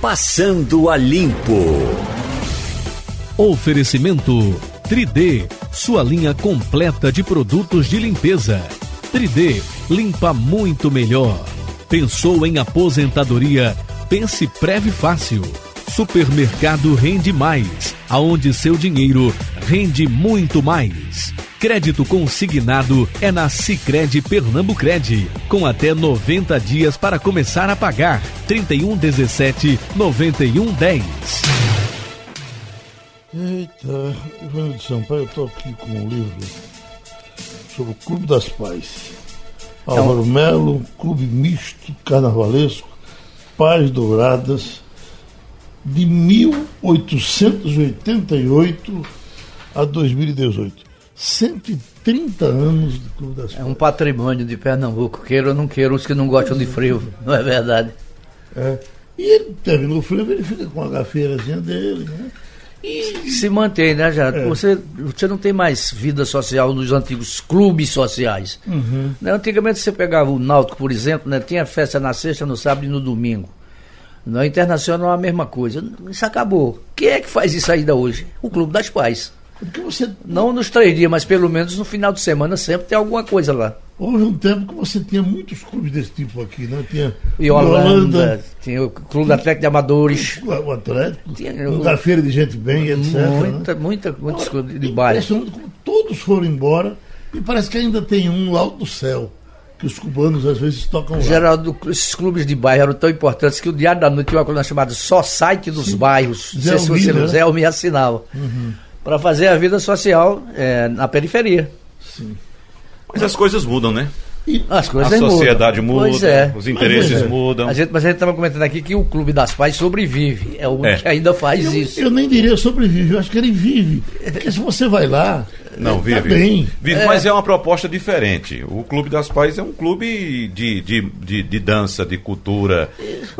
Passando a Limpo. Oferecimento 3D, sua linha completa de produtos de limpeza. 3D limpa muito melhor. Pensou em aposentadoria? Pense Preve Fácil. Supermercado Rende Mais, aonde seu dinheiro rende muito mais. Crédito consignado é na Sicredi Pernambucred, com até 90 dias para começar a pagar. 3117 9110. Eita, Ivana de Sampaio, eu estou aqui com um livro sobre o Clube das Pais. Álvaro Melo, Clube Misto Carnavalesco, Paz Douradas, de 1888 a 2018. 130 anos do Clube das Pais. É um patrimônio de Pernambuco, queira ou não queira, os que não gostam de frio, não é verdade? É. E ele terminou o frio, ele fica com a gafeirazinha dele, né? E se mantém, né, já? É. Você, você não tem mais vida social nos antigos clubes sociais. Uhum. Né? Antigamente você pegava o Náutico, por exemplo, né? tinha festa na sexta, no sábado e no domingo. Na Internacional a mesma coisa. Isso acabou. Quem é que faz isso ainda hoje? O Clube das Pais. Porque você... Não nos três dias, mas pelo menos no final de semana sempre tem alguma coisa lá. Houve um tempo que você tinha muitos clubes desse tipo aqui, né? Tinha e Holanda, Holanda tinha o Clube Atlético de Amadores. O Atlético, tinha, o da Feira de Gente Bem, etc. Muita, né? muita, muitos clubes de bairro. Todos foram embora e parece que ainda tem um lá do céu que os cubanos às vezes tocam lá. Geraldo, esses clubes de bairro eram tão importantes que o Diário da Noite tinha uma coluna chamada Só Site dos Sim. Bairros. Zé, se você, né? Zé me assinava. Uhum para fazer a vida social é, na periferia. Sim. Mas as coisas mudam, né? E as coisas a sociedade mudam. muda, é. os interesses é. mudam. A gente, mas a gente estava comentando aqui que o Clube das Pais sobrevive, é o único é. que ainda faz eu, isso. Eu nem diria sobrevive, eu acho que ele vive. Porque se você vai lá, não, tá vive. Tá bem. Vive, é. mas é uma proposta diferente. O Clube das Pais é um clube de, de, de, de dança, de cultura,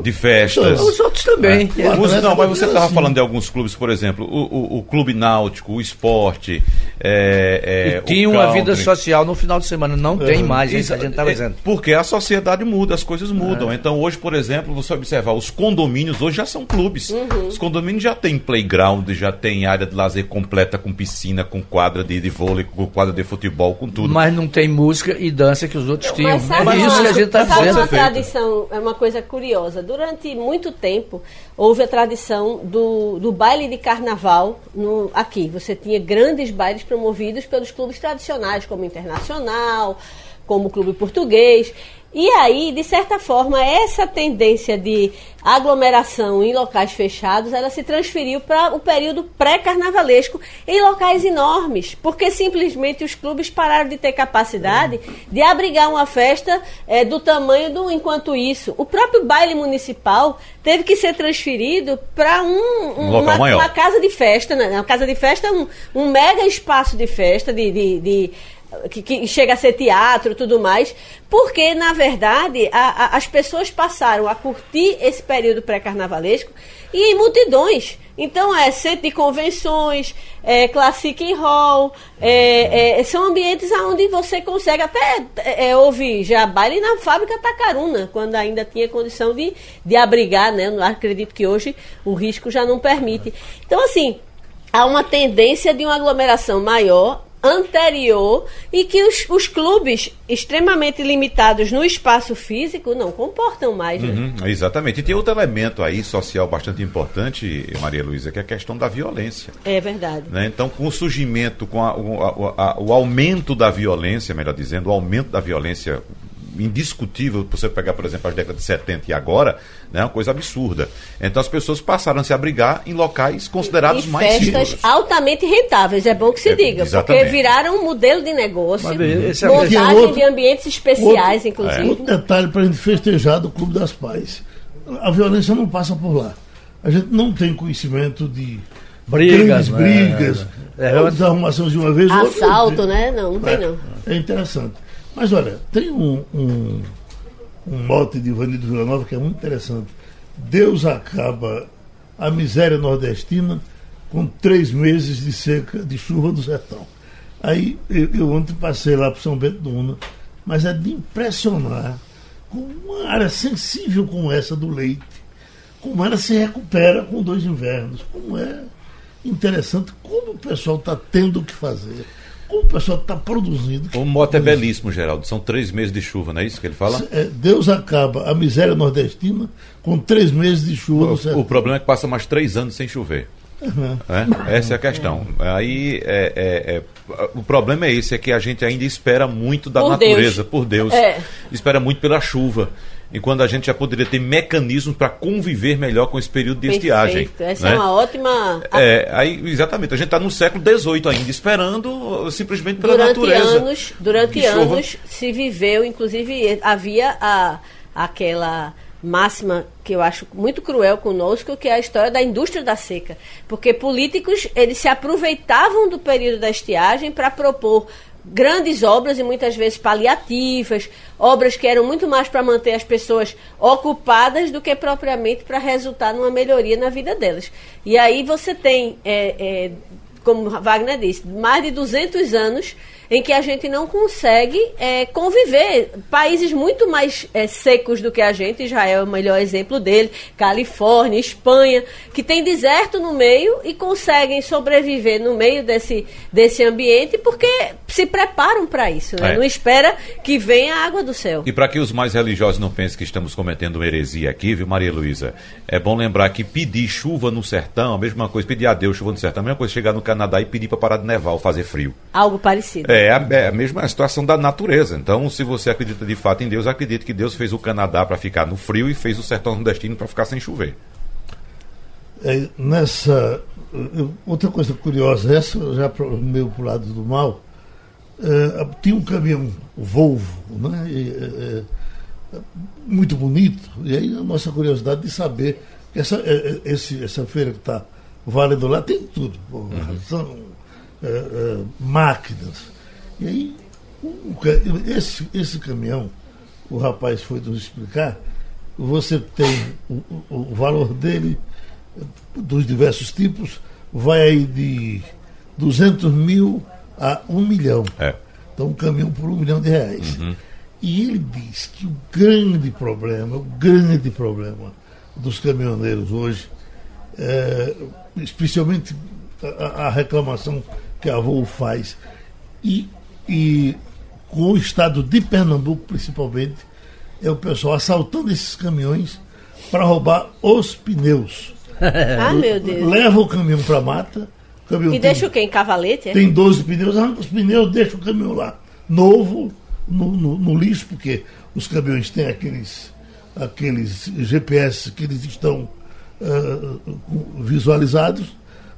de festas. Os outros também. É. Os, não, mas você estava assim. falando de alguns clubes, por exemplo, o, o, o Clube Náutico, o Esporte. É, é, tinha uma vida social no final de semana, não tem mais, isso a gente estava é, dizendo. Porque a sociedade muda, as coisas mudam. É. Então hoje, por exemplo, você observar, os condomínios hoje já são clubes. Uhum. Os condomínios já têm playground, já tem área de lazer completa com piscina, com quadra de, de vôlei, com quadra de futebol, com tudo. Mas não tem música e dança que os outros tinham. Mas, sabe, é isso que a gente está dizendo. uma tradição, é uma coisa curiosa. Durante muito tempo houve a tradição do, do baile de carnaval no, aqui. Você tinha grandes bailes promovidos pelos clubes tradicionais, como Internacional, como o Clube Português. E aí, de certa forma, essa tendência de aglomeração em locais fechados, ela se transferiu para o período pré-carnavalesco em locais enormes, porque simplesmente os clubes pararam de ter capacidade de abrigar uma festa é, do tamanho do enquanto isso. O próprio baile municipal teve que ser transferido para um, um, um uma, uma, casa de festa, né? uma casa de festa, um, um mega espaço de festa de, de, de que, que, chega a ser teatro tudo mais, porque, na verdade, a, a, as pessoas passaram a curtir esse período pré-carnavalesco e em multidões. Então, é centro de convenções, é, Classic Hall, é, é, são ambientes onde você consegue até é, é, ouvir já baile na fábrica Tacaruna, quando ainda tinha condição de, de abrigar, né? Eu acredito que hoje o risco já não permite. Então, assim, há uma tendência de uma aglomeração maior anterior e que os, os clubes extremamente limitados no espaço físico não comportam mais. Né? Uhum, exatamente. E tem outro elemento aí social bastante importante, Maria Luísa, que é a questão da violência. É verdade. Né? Então, com o surgimento, com a, o, a, o aumento da violência, melhor dizendo, o aumento da violência indiscutível, você pegar, por exemplo, as décadas de 70 e agora, né, é uma coisa absurda. Então as pessoas passaram a se abrigar em locais considerados e mais festas seguros. altamente rentáveis, é bom que se é, diga, exatamente. porque viraram um modelo de negócio, é montagem é outro, de ambientes especiais, outro, inclusive. Outro detalhe para a gente festejar do Clube das Pais. A violência não passa por lá. A gente não tem conhecimento de brigas, grandes né? brigas, é, é, desarrumações de uma vez. Assalto, né? Não, não tem não. É interessante. Mas olha, tem um, um, um mote de Ivanildo Villanova que é muito interessante. Deus acaba a miséria nordestina com três meses de seca, de chuva do sertão. Aí eu, eu ontem passei lá para São Bento do Una, mas é de impressionar com uma área sensível como essa do leite, como ela se recupera com dois invernos. Como é interessante como o pessoal está tendo o que fazer. Como o pessoal está produzindo. O moto é belíssimo, Geraldo. São três meses de chuva, não é isso que ele fala? É, Deus acaba a miséria nordestina com três meses de chuva. O, o problema é que passa mais três anos sem chover. Uhum. É? Essa é a questão. Aí é, é, é, o problema é esse, é que a gente ainda espera muito da por natureza, Deus. por Deus. É. Espera muito pela chuva. Enquanto a gente já poderia ter mecanismos para conviver melhor com esse período de Perfeito. estiagem. Essa né? é uma ótima. É, aí, exatamente, a gente está no século XVIII ainda, esperando simplesmente pela durante natureza. Anos, durante anos se viveu, inclusive havia a, aquela máxima que eu acho muito cruel conosco, que é a história da indústria da seca. Porque políticos, eles se aproveitavam do período da estiagem para propor grandes obras e muitas vezes paliativas, obras que eram muito mais para manter as pessoas ocupadas do que propriamente para resultar numa melhoria na vida delas. E aí você tem, é, é, como Wagner disse, mais de 200 anos em que a gente não consegue é, conviver. Países muito mais é, secos do que a gente, Israel é o melhor exemplo dele, Califórnia, Espanha, que tem deserto no meio e conseguem sobreviver no meio desse, desse ambiente porque se preparam para isso, né? é. não espera que venha a água do céu. E para que os mais religiosos não pensem que estamos cometendo uma heresia aqui, viu, Maria Luísa? É bom lembrar que pedir chuva no sertão, a mesma coisa, pedir a Deus chuva no sertão, a mesma coisa chegar no Canadá e pedir para parar de nevar ou fazer frio. Algo parecido. É, é a, é a mesma situação da natureza. Então, se você acredita de fato em Deus, acredite que Deus fez o Canadá para ficar no frio e fez o sertão nordestino para ficar sem chover. É, nessa. Outra coisa curiosa, essa já pro, meio para o lado do mal, é, tinha um caminhão Volvo, né? E, é, é, muito bonito, e aí a nossa curiosidade de saber que essa, é, é, esse, essa feira que está valendo lá tem tudo. Uhum. São máquinas, e aí, esse, esse caminhão, o rapaz foi nos explicar, você tem o, o, valor dele, dos diversos tipos, vai aí de 200 mil a 1 milhão. É. Então, um caminhão por 1 milhão de reais. Uhum. E ele diz que o grande problema, o grande problema dos caminhoneiros hoje, é, especialmente a, a reclamação que a Volvo faz, e e com o estado de Pernambuco, principalmente, é o pessoal assaltando esses caminhões para roubar os pneus. ah, meu Deus. Leva o caminhão para a mata. e tem, deixa o quê? Em cavalete? É? Tem 12 pneus, arranca os pneus, deixa o caminhão lá. Novo, no, no, no lixo, porque os caminhões têm aqueles, aqueles GPS que eles estão uh, visualizados,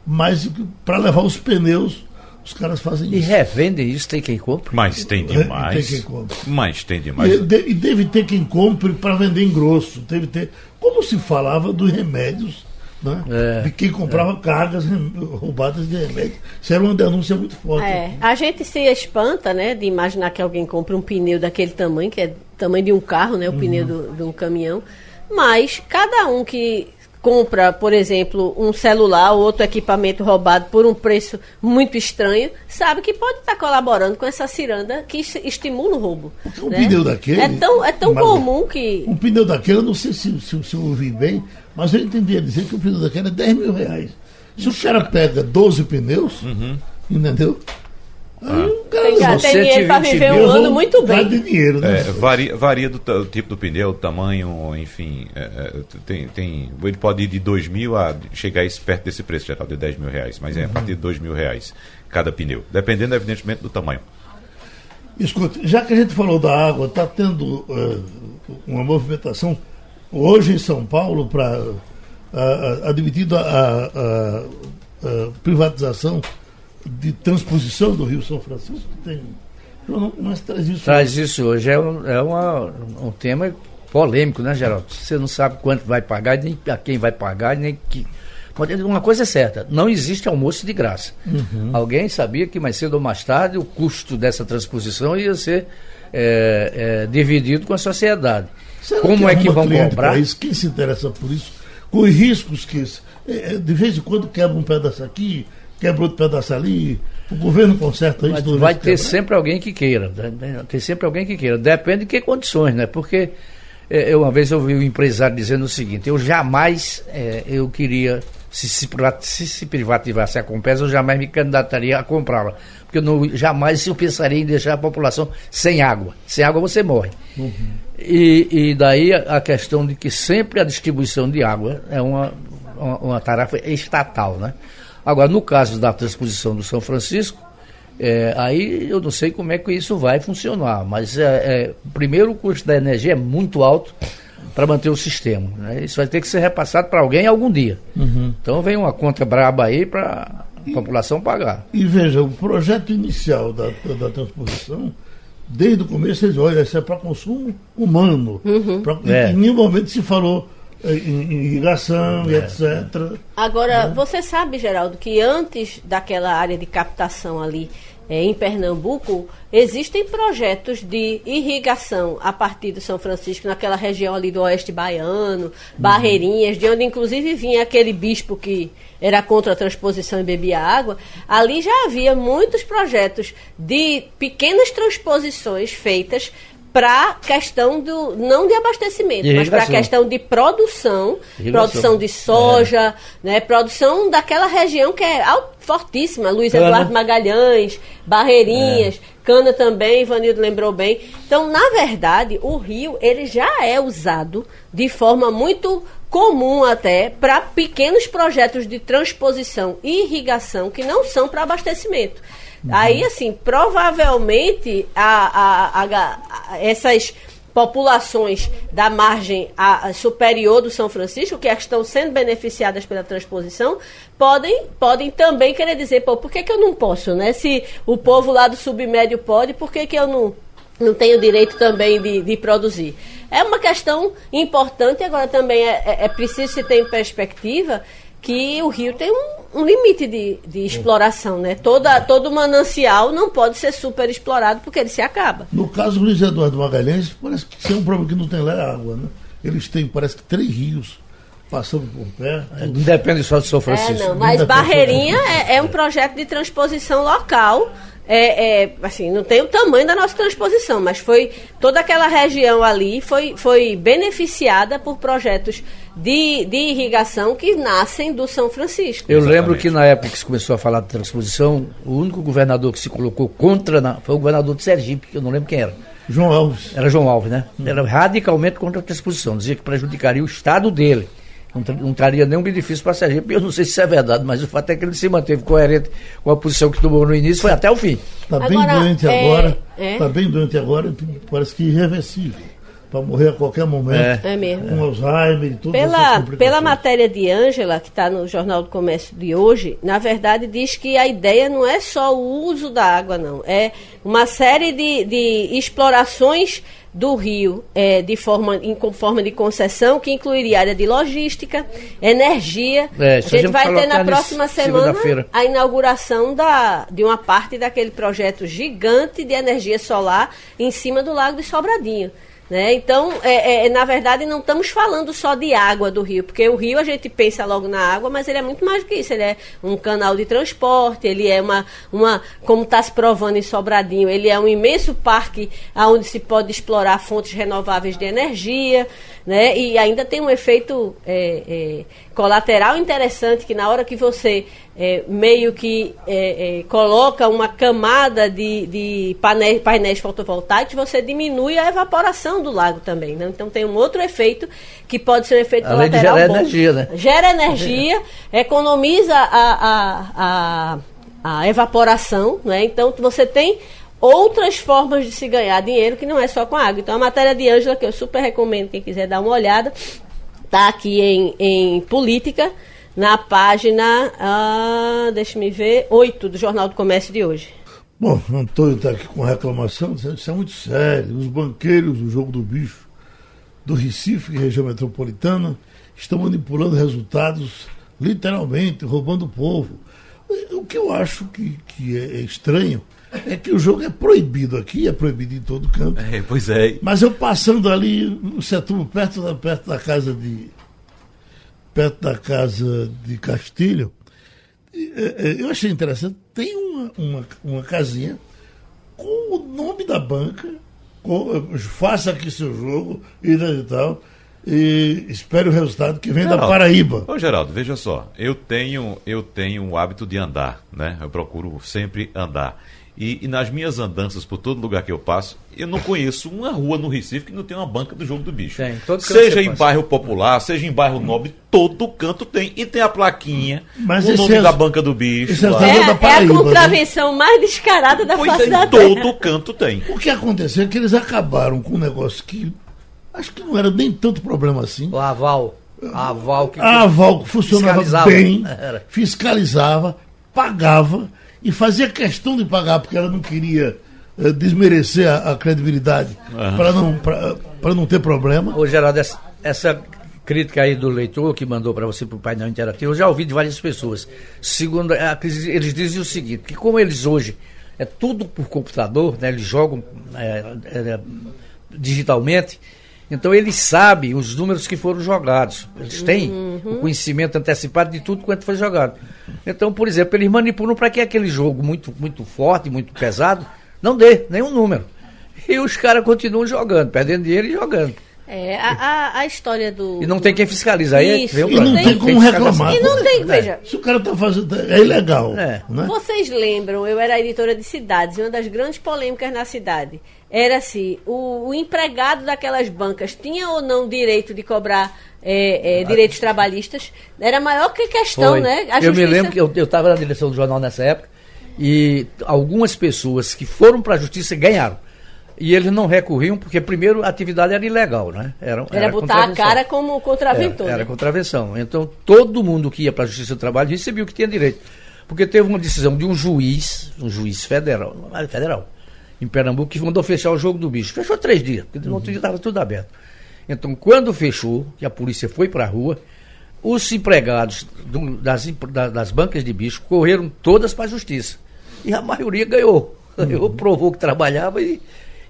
mas para levar os pneus os caras fazem e isso. E revendem isso, tem quem compre? Mas tem demais. Tem quem compre. Mas tem demais. E, de, e deve ter quem compre para vender em grosso. Deve ter. Como se falava dos remédios, né? É, de quem comprava é. cargas roubadas de remédio. Isso era uma denúncia muito forte. É. A gente se espanta, né, de imaginar que alguém compra um pneu daquele tamanho, que é tamanho de um carro, né? O uhum. pneu do, de um caminhão. Mas cada um que compra, por exemplo, um celular ou outro equipamento roubado por um preço muito estranho, sabe que pode estar colaborando com essa ciranda que estimula o roubo. Um né? pneu daquele. É tão, é tão comum que. Um pneu daquele, eu não sei se, se, se eu ouvi bem, mas eu entendi dizer que o pneu daquele é 10 mil reais. Se o cara pega 12 pneus, uhum. entendeu? Ah. Tem, cara, tem dinheiro para viver um ano muito bem. Dinheiro, né? é, varia, varia do, do, tipo do pneu, tamanho, enfim. É, é, tem, tem, ele pode ir de 2 mil a chegar perto desse preço geral, de 10 mil reais. Mas é a partir de 2 mil reais cada pneu. Dependendo, evidentemente, do tamanho. Escute, já que a gente falou da água, está tendo uh, uma movimentação hoje em São Paulo para uh, uh, admitido a, a, a, a privatização de transposição do Rio São Francisco tem. Mas traz isso Traz hoje. isso hoje. É, um, é uma, um tema polêmico, né, Geraldo? Você não sabe quanto vai pagar, nem a quem vai pagar, nem que. Uma coisa é certa, não existe almoço de graça. Uhum. Alguém sabia que mais cedo ou mais tarde o custo dessa transposição ia ser é, é, dividido com a sociedade. Será Como é que vão cobrar? Isso? Quem se interessa por isso? Com os riscos que. É, de vez em quando quebra um pedaço aqui, quebra outro pedaço ali, o governo conserta isso. Vai, vai ter sempre alguém que queira, né? tem sempre alguém que queira, depende de que condições, né? Porque É, uma vez eu ouvi um empresário dizendo o seguinte: eu jamais é, eu queria se se, se se, privatizasse a Compesa, eu jamais me candidataria a comprá-la. Porque eu não, jamais eu pensaria em deixar a população sem água. Sem água você morre. Uhum. E, e, daí a, a, questão de que sempre a distribuição de água é uma, uma, uma, tarefa estatal. Né? Agora, no caso da transposição do São Francisco, é, aí eu não sei como é que isso vai funcionar, mas é, é, primeiro o custo da energia é muito alto para manter o sistema. Né? Isso vai ter que ser repassado para alguém algum dia. Uhum. Então vem uma conta braba aí para a população pagar. E veja, o projeto inicial da, da transposição, desde o começo eles olha, isso é para consumo humano. Uhum. Pra, é. Em nenhum momento se falou irrigação é. e etc. Agora, né? você sabe, Geraldo, que antes daquela área de captação ali é, em Pernambuco, existem projetos de irrigação a partir de São Francisco, naquela região ali do oeste baiano, uhum. Barreirinhas, de onde inclusive vinha aquele bispo que era contra a transposição e bebia água. Ali já havia muitos projetos de pequenas transposições feitas para questão do não de abastecimento, mas para questão de produção, produção de soja, é. né, produção daquela região que é fortíssima, Luiz cana. Eduardo Magalhães, Barreirinhas, é. Cana também, Ivanildo lembrou bem. Então, na verdade, o rio ele já é usado de forma muito comum até para pequenos projetos de transposição e irrigação que não são para abastecimento. Uhum. Aí, assim, provavelmente a, a, a, essas populações da margem superior do São Francisco, que estão sendo beneficiadas pela transposição, podem, podem também querer dizer, pô, por que, que eu não posso, né? Se o povo lá do submédio pode, por que, que eu não, não tenho direito também de, de produzir? É uma questão importante, agora também é, é, é preciso se ter em perspectiva que o rio tem um, um limite de, de, exploração, né? Toda, todo manancial não pode ser super explorado porque ele se acaba. No caso do Luiz Eduardo Magalhães, parece que é um problema que não tem lá é água, né? Eles têm, parece que, três rios passando por perto. É, não depende só de São Francisco. É, não, mas Barreirinha é, é um projeto de transposição local é, é, assim, não tem o tamanho da nossa transposição, mas foi toda aquela região ali foi, foi beneficiada por projetos de, de irrigação que nascem do São Francisco. Eu Exatamente. lembro que na época que se começou a falar de transposição, o único governador que se colocou contra na, foi o governador de Sergipe, que eu não lembro quem era. João Alves. Era João Alves, né? Hum. Era radicalmente contra a transposição, dizia que prejudicaria o estado dele não, não traria nenhum benefício para a Sergipe. Eu não sei se isso é verdade, mas o fato é que ele se manteve coerente com a posição que tomou no início, foi até o fim. Está bem doente é, agora, está é? Tá bem doente agora, parece que irreversível. Para morrer a qualquer momento. É, é mesmo. Com Alzheimer e tudo pela, pela matéria de Ângela, que está no Jornal do Comércio de hoje, na verdade diz que a ideia não é só o uso da água, não. É uma série de, de explorações do Rio é, de forma, em forma de concessão, que incluiria área de logística, energia. É, a gente vai ter na próxima semana a inauguração da, de uma parte daquele projeto gigante de energia solar em cima do Lago de Sobradinho. Né? Então, é, é, na verdade, não estamos falando só de água do rio, porque o rio a gente pensa logo na água, mas ele é muito mais do que isso. Ele é um canal de transporte, ele é uma, uma como está se provando em Sobradinho, ele é um imenso parque onde se pode explorar fontes renováveis de energia né? E ainda tem um efeito é, é, colateral interessante que na hora que você é, meio que é, é, coloca uma camada de, de painéis, painéis, fotovoltaicos, você diminui a evaporação do lago também. Né? Então tem um outro efeito que pode ser um efeito Além colateral. De gerar bom. energia, né? Gera energia, economiza a, a, a, a evaporação, né? Então você tem outras formas de se ganhar dinheiro que não é só com água. Então a matéria de Ângela, que eu super recomendo quem quiser dar uma olhada, está aqui em, em política, na página, ah, deixa-me ver, 8 do Jornal do Comércio de hoje. Bom, Antônio está aqui com reclamação, dizendo que isso é muito sério. Os banqueiros do jogo do bicho do Recife, região metropolitana, estão manipulando resultados, literalmente, roubando o povo. O que eu acho que, que é estranho é que o jogo é proibido aqui, é proibido em todo canto. É, pois é. Mas eu passando ali no setor perto da, perto da casa de. Perto da casa de Castilho, é, é, eu achei interessante, tem uma, uma, uma casinha com o nome da banca faça aqui seu jogo e tal. E espere o resultado que vem Geraldo, da Paraíba. Ô Geraldo, veja só, eu tenho eu tenho o hábito de andar, né? Eu procuro sempre andar. E, e, nas minhas andanças por todo lugar que eu passo, eu não conheço uma rua no Recife que não tem uma banca do jogo do bicho. Tem, seja em passa. bairro popular, seja em bairro nobre, todo canto tem. E tem a plaquinha, Mas o nome é, da banca do bicho. É, é, Paraíba, é, a contravenção né? mais descarada da pois face é, da todo terra. canto tem. O que aconteceu é que eles acabaram com um negócio que acho que não era nem tanto problema assim. O aval. A aval que, a aval que funcionava bem, fiscalizava, pagava e fazia questão de pagar, porque ela não queria uh, desmerecer a, a credibilidade uhum. para não, para não ter problema. Ô, Geraldo, essa, essa crítica aí do leitor que mandou para você para o painel interativo, eu já ouvi de várias pessoas. Segundo, eles dizem o seguinte, que como eles hoje é tudo por computador, né, eles jogam é, é, digitalmente, então eles sabem os números que foram jogados. Eles têm uhum. o conhecimento antecipado de tudo quanto foi jogado. Então, por exemplo, eles manipulam para que aquele jogo muito, muito forte, muito pesado, não dê nenhum número. E os caras continuam jogando, perdendo dinheiro e jogando. É, a, a, a, história do. E não tem quem fiscalizar. Aí Isso. e não tem, tem como reclamar. E não tem, veja. Se o cara está fazendo. É ilegal. É. Né? Vocês lembram, eu era editora de cidades, e uma das grandes polêmicas na cidade era se o, o empregado daquelas bancas tinha ou não direito de cobrar é, é, direitos trabalhistas. Era maior que questão, Foi. né? A eu justiça... me lembro que eu estava na direção do jornal nessa época e algumas pessoas que foram para a justiça ganharam. E eles não recorriam porque, primeiro, a atividade era ilegal, né? Era, era, era botar a cara como contraventor. Era, era contravenção. Então, todo mundo que ia para a Justiça do Trabalho recebia o que tinha direito. Porque teve uma decisão de um juiz, um juiz federal, federal, em Pernambuco, que mandou fechar o jogo do bicho. Fechou três dias, porque no outro dia estava tudo aberto. Então, quando fechou, que a polícia foi para a rua, os empregados do, das, das bancas de bicho correram todas para a justiça. E a maioria ganhou. Ganhou, provou que trabalhava e,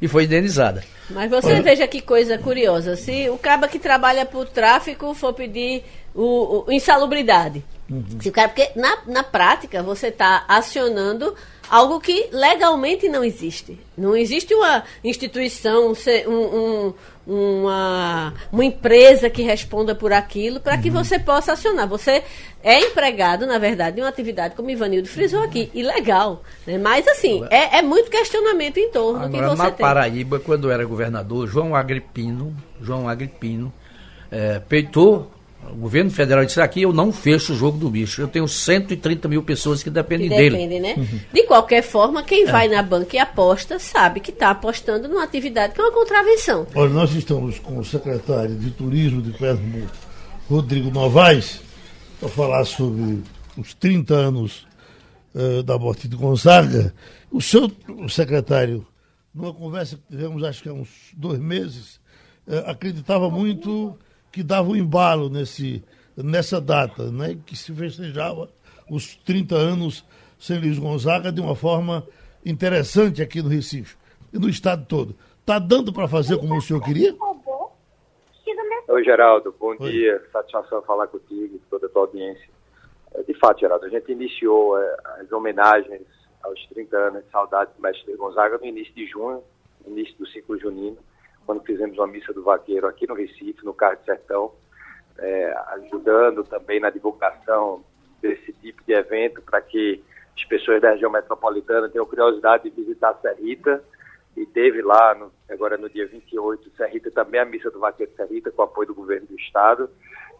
e foi indenizada. Mas você Olha. veja que coisa curiosa. Se o caba que trabalha por tráfico for pedir o, o insalubridade. Uhum. Se o cara, porque na, na prática você está acionando algo que legalmente não existe. Não existe uma instituição, um, um, uma, uma empresa que responda por aquilo para que uhum. você possa acionar. Você é empregado, na verdade, de uma atividade, como Ivanildo frisou aqui, ilegal. Né? Mas, assim, é, é, muito questionamento em torno Agora, que você na tem. Paraíba, quando era governador, João Agripino, João Agripino, é, peitou o governo federal disse aqui, eu não fecho o jogo do bicho. Eu tenho 130 mil pessoas que dependem que dele. Dependem, né? Uhum. De qualquer forma, quem é. vai na banca e aposta sabe que está apostando numa atividade que é uma contravenção. Olha, nós estamos com o secretário de Turismo de Pernambuco, Rodrigo Novaes, para falar sobre os 30 anos uh, da morte de Gonzaga. O seu o secretário, numa conversa que tivemos, acho que há uns dois meses, uh, acreditava muito que dava o um embalo nesse, nessa data, né, que se festejava os 30 anos sem Luiz Gonzaga de uma forma interessante aqui no Recife e no estado todo. Está dando para fazer como o senhor queria? Oi, Geraldo. Bom Oi. dia. Satisfação falar contigo e toda a tua audiência. É, de fato, Geraldo, a gente iniciou é, as homenagens aos 30 anos de saudade do mestre Gonzaga no início de junho, início do ciclo junino quando fizemos uma missa do vaqueiro aqui no Recife, no Carro de Sertão, é, ajudando também na divulgação desse tipo de evento para que as pessoas da região metropolitana tenham curiosidade de visitar a Serrita. E teve lá, no, agora no dia 28, Serrita também a missa do Vaqueiro Serrita, com apoio do governo do estado,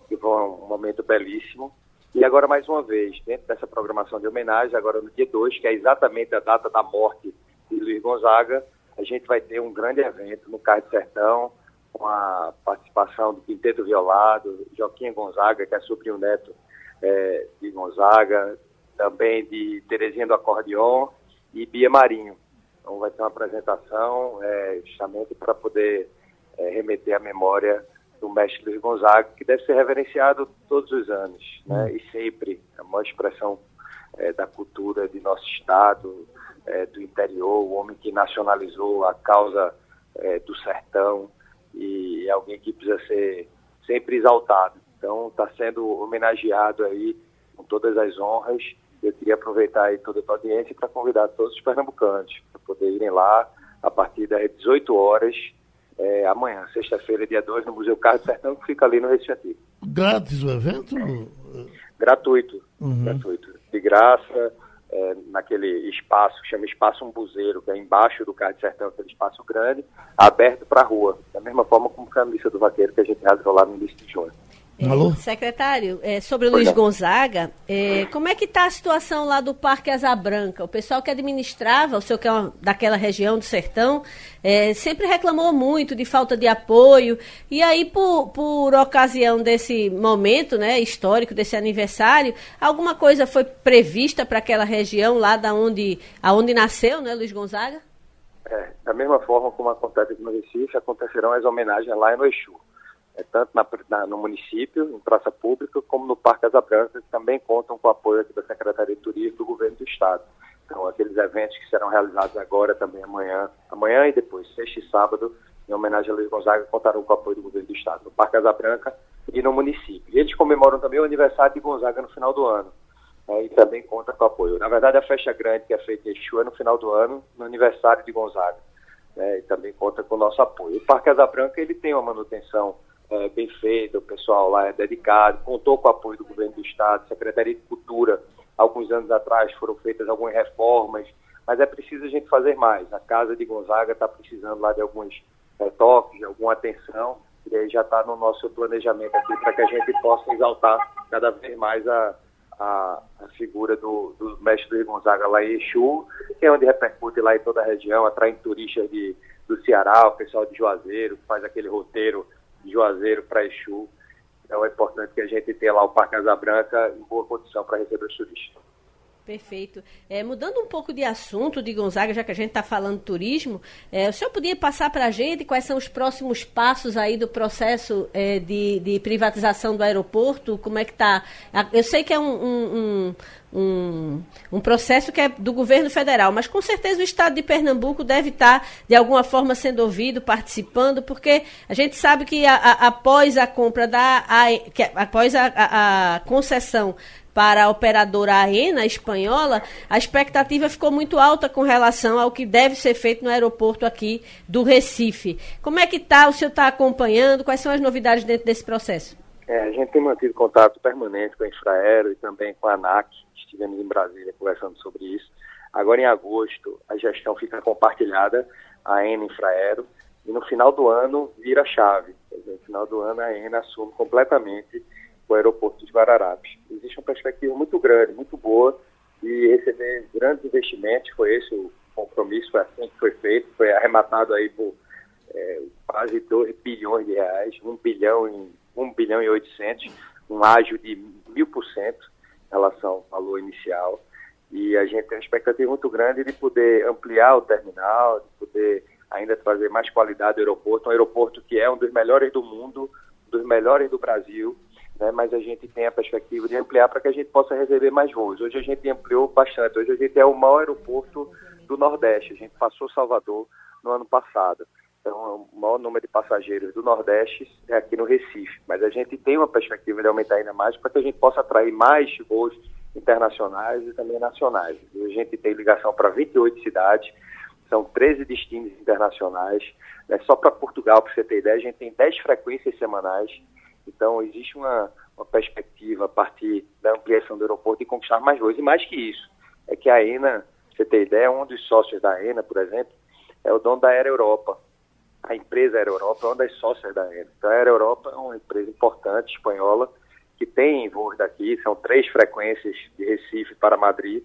que foi um momento belíssimo. E agora, mais uma vez, dentro dessa programação de homenagem, agora no dia 2, que é exatamente a data da morte de Luiz Gonzaga, a gente vai ter um grande evento no Carro de Sertão, com a participação do Quinteto Violado, Joaquim Gonzaga, que é sobrinho neto é, de Gonzaga, também de Terezinha do Acordeon e Bia Marinho. Então vai ter uma apresentação é, justamente para poder é, remeter à memória do mestre Luiz Gonzaga, que deve ser reverenciado todos os anos, né? Hum. E sempre é uma expressão é, da cultura de nosso estado, é, do interior, o homem que nacionalizou a causa é, do sertão e é alguém que precisa ser sempre exaltado. Então está sendo homenageado aí com todas as honras. Eu queria aproveitar aí toda a tua audiência para convidar todos os pernambucanos para poder irem lá a partir das 18 horas, é, amanhã, sexta-feira, dia 2, no Museu Carlos Sertão, que fica ali no Recife Antigo. Grátis o evento? Gratuito, uhum. gratuito. De graça, é, naquele espaço, chama Espaço Umbuzeiro, que é embaixo do Carlos Sertão, aquele espaço grande, aberto para a rua. Da mesma forma como a missa do vaqueiro que a gente rasgou lá no início de junho. É, secretário, é, sobre o Luiz Gonzaga, é, como é que está a situação lá do Parque Asa Branca? O pessoal que administrava, o senhor que é uma, daquela região do sertão, é, sempre reclamou muito de falta de apoio. E aí, por, por ocasião desse momento né, histórico, desse aniversário, alguma coisa foi prevista para aquela região lá da onde, aonde nasceu, né, Luiz Gonzaga? É, da mesma forma como acontece aqui no Recife, acontecerão as homenagens lá no Exu é, tanto na, na, no município, em praça pública, como no Parque Asa Branca, que também contam com o apoio da Secretaria de Turismo do Governo do Estado. Então, aqueles eventos que serão realizados agora, também amanhã, amanhã e depois, sexta e sábado, em homenagem a Luiz Gonzaga, contarão com o apoio do Governo do Estado, no Parque Asa Branca e no município. E eles comemoram também o aniversário de Gonzaga no final do ano. É, e também conta com apoio. Na verdade, a festa grande que é feita em Exu é no final do ano, no aniversário de Gonzaga. É, e também conta com o nosso apoio. O Parque Asa Branca ele tem uma manutenção é, bem feita, o pessoal lá é dedicado, contou com o apoio do governo do Estado, Secretaria de Cultura. Alguns anos atrás foram feitas algumas reformas, mas é preciso a gente fazer mais. A Casa de Gonzaga está precisando lá de alguns retoques, de alguma atenção, e aí já está no nosso planejamento aqui para que a gente possa exaltar cada vez mais a, a, a figura do, do mestre de Gonzaga lá em Exu, que é onde repercute lá em toda a região, atraindo turistas de, do Ceará, o pessoal de Juazeiro, que faz aquele roteiro Juazeiro para Exu. Então é importante que a gente tenha lá o Parque Asa Branca em boa condição para receber os turistas. Perfeito. É, mudando um pouco de assunto de Gonzaga, já que a gente está falando turismo, é, o senhor podia passar para a gente quais são os próximos passos aí do processo é, de, de, privatização do aeroporto? Como é que está? Eu sei que é um, um, um, um, processo que é do governo federal, mas com certeza o estado de Pernambuco deve estar, de alguma forma, sendo ouvido, participando, porque a gente sabe que a, a, após a compra da. A, que, após a, a concessão para a operadora AENA espanhola, a expectativa ficou muito alta com relação ao que deve ser feito no aeroporto aqui do Recife. Como é que está? O senhor está acompanhando? Quais são as novidades dentro desse processo? É, a gente tem mantido contato permanente com a Infraero e também com a ANAC. Estivemos em Brasília conversando sobre isso. Agora, em agosto, a gestão fica compartilhada, a AENA Infraero, e no final do ano vira chave. Dizer, no final do ano, a AENA assume completamente o aeroporto de Guararapes. Existe uma perspectiva muito grande, muito boa, de receber grandes investimentos, foi esse o compromisso, foi assim que foi feito, foi arrematado aí por é, quase 2 bilhões de reais, 1 bilhão, em, 1 bilhão e 800, um ágio de mil por cento relação ao valor inicial. E a gente tem uma expectativa muito grande de poder ampliar o terminal, de poder ainda trazer mais qualidade ao aeroporto, um aeroporto que é um dos melhores do mundo, um dos melhores do Brasil, né, mas a gente tem a perspectiva de ampliar para que a gente possa receber mais voos. Hoje a gente ampliou bastante, hoje a gente é o maior aeroporto do Nordeste, a gente passou Salvador no ano passado. Então, o maior número de passageiros do Nordeste é aqui no Recife, mas a gente tem uma perspectiva de aumentar ainda mais para que a gente possa atrair mais voos internacionais e também nacionais. E a gente tem ligação para 28 cidades, são 13 destinos internacionais. Né? Só para Portugal, para você ter ideia, a gente tem 10 frequências semanais então, existe uma, uma perspectiva a partir da ampliação do aeroporto de conquistar mais voos. E mais que isso, é que a ENA, você tem ideia, um dos sócios da ENA, por exemplo, é o dono da Aero Europa. A empresa Aero Europa é uma das sócias da ENA. Então, a Aero Europa é uma empresa importante, espanhola, que tem voos daqui, são três frequências de Recife para Madrid,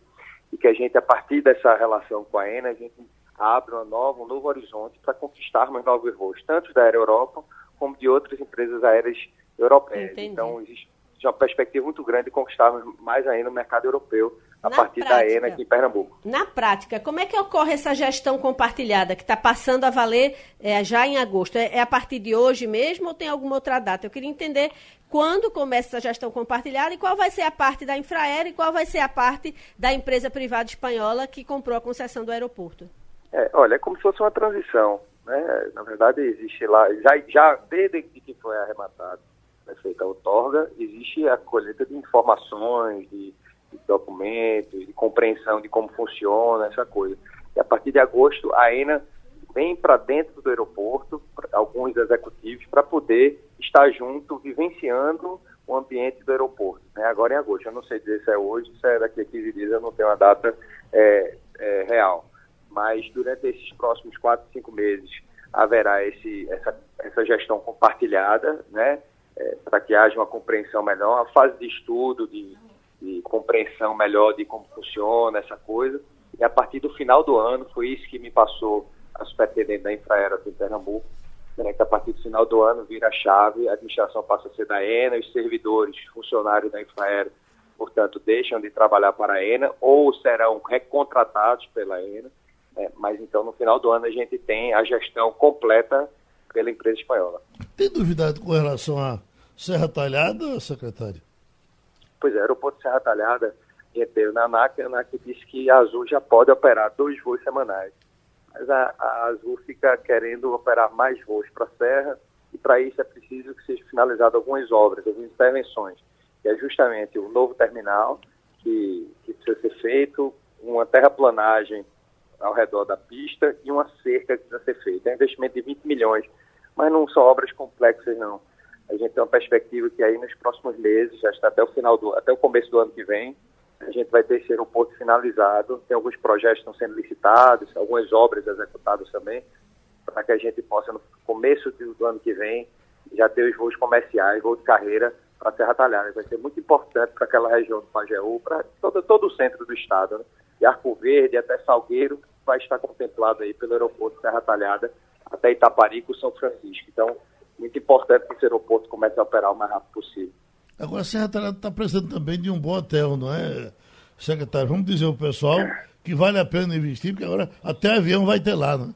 e que a gente, a partir dessa relação com a ENA, a gente abre uma nova, um novo horizonte para conquistarmos novos voos, tanto da Aero Europa como de outras empresas aéreas europeias. Entendi. Então, existe uma perspectiva muito grande de conquistarmos mais ainda o mercado europeu a Na partir prática, da ENA aqui em Pernambuco. Na prática, como é que ocorre essa gestão compartilhada que está passando a valer é, já em agosto? É, é, a partir de hoje mesmo ou tem alguma outra data? Eu queria entender quando começa essa gestão compartilhada e qual vai ser a parte da Infraero e qual vai ser a parte da empresa privada espanhola que comprou a concessão do aeroporto. É, olha, é como se fosse uma transição. Né? Na verdade, existe lá, já, já desde que foi arrematado é feita a outorga, existe a colheita de informações, de, de, documentos, de compreensão de como funciona essa coisa. E a partir de agosto, a ENA vêm para dentro do aeroporto, alguns executivos, para poder estar junto, vivenciando o ambiente do aeroporto. Né? Agora em agosto, eu não sei dizer se é hoje, se é daqui a 15 dias, eu não tenho uma data é, é, real. Mas durante esses próximos quatro, cinco meses haverá esse, essa, essa gestão compartilhada, né? É, para que haja uma compreensão melhor, a fase de estudo, de, de compreensão melhor de como funciona essa coisa. E a partir do final do ano, foi isso que me passou a superintendente da Infraero aqui em Pernambuco, né, que a partir do final do ano vira a chave, a administração passa a ser da ENA, os servidores, funcionários da Infraero, portanto, deixam de trabalhar para a ENA ou serão recontratados pela ENA. Né, mas então, no final do ano, a gente tem a gestão completa pela empresa espanhola. Tem duvidado com relação a Serra Talhada, secretário? Pois é, aeroporto Serra Talhada, teve na ANAC, a ANAC disse que a Azul já pode operar dois voos semanais. Mas a, a Azul fica querendo operar mais voos para a Serra, e para isso é preciso que sejam finalizadas algumas obras, algumas intervenções, que é justamente o novo terminal, que, que precisa ser feito, uma terraplanagem ao redor da pista e uma cerca que precisa ser feita. É um investimento de 20 milhões, mas não são obras complexas, não. A gente tem uma perspectiva que aí nos próximos meses, já está até o final do, até o começo do ano que vem, a gente vai ter esse aeroporto finalizado. Tem alguns projetos que estão sendo licitados, algumas obras executadas também, para que a gente possa, no começo do ano que vem, já ter os voos comerciais, voos de carreira para Serra Talhada. Vai ser muito importante para aquela região do Pajeú, para todo, todo o centro do estado. Né? De Arco Verde até Salgueiro, vai estar contemplado aí pelo aeroporto Serra Talhada, até Itaparico, São Francisco. Então, muito importante que esse aeroporto comece a operar o mais rápido possível. Agora, a Serra Talhada está precisando também de um bom hotel, não é, secretário? Vamos dizer ao pessoal que vale a pena investir, porque agora até avião vai ter lá, né?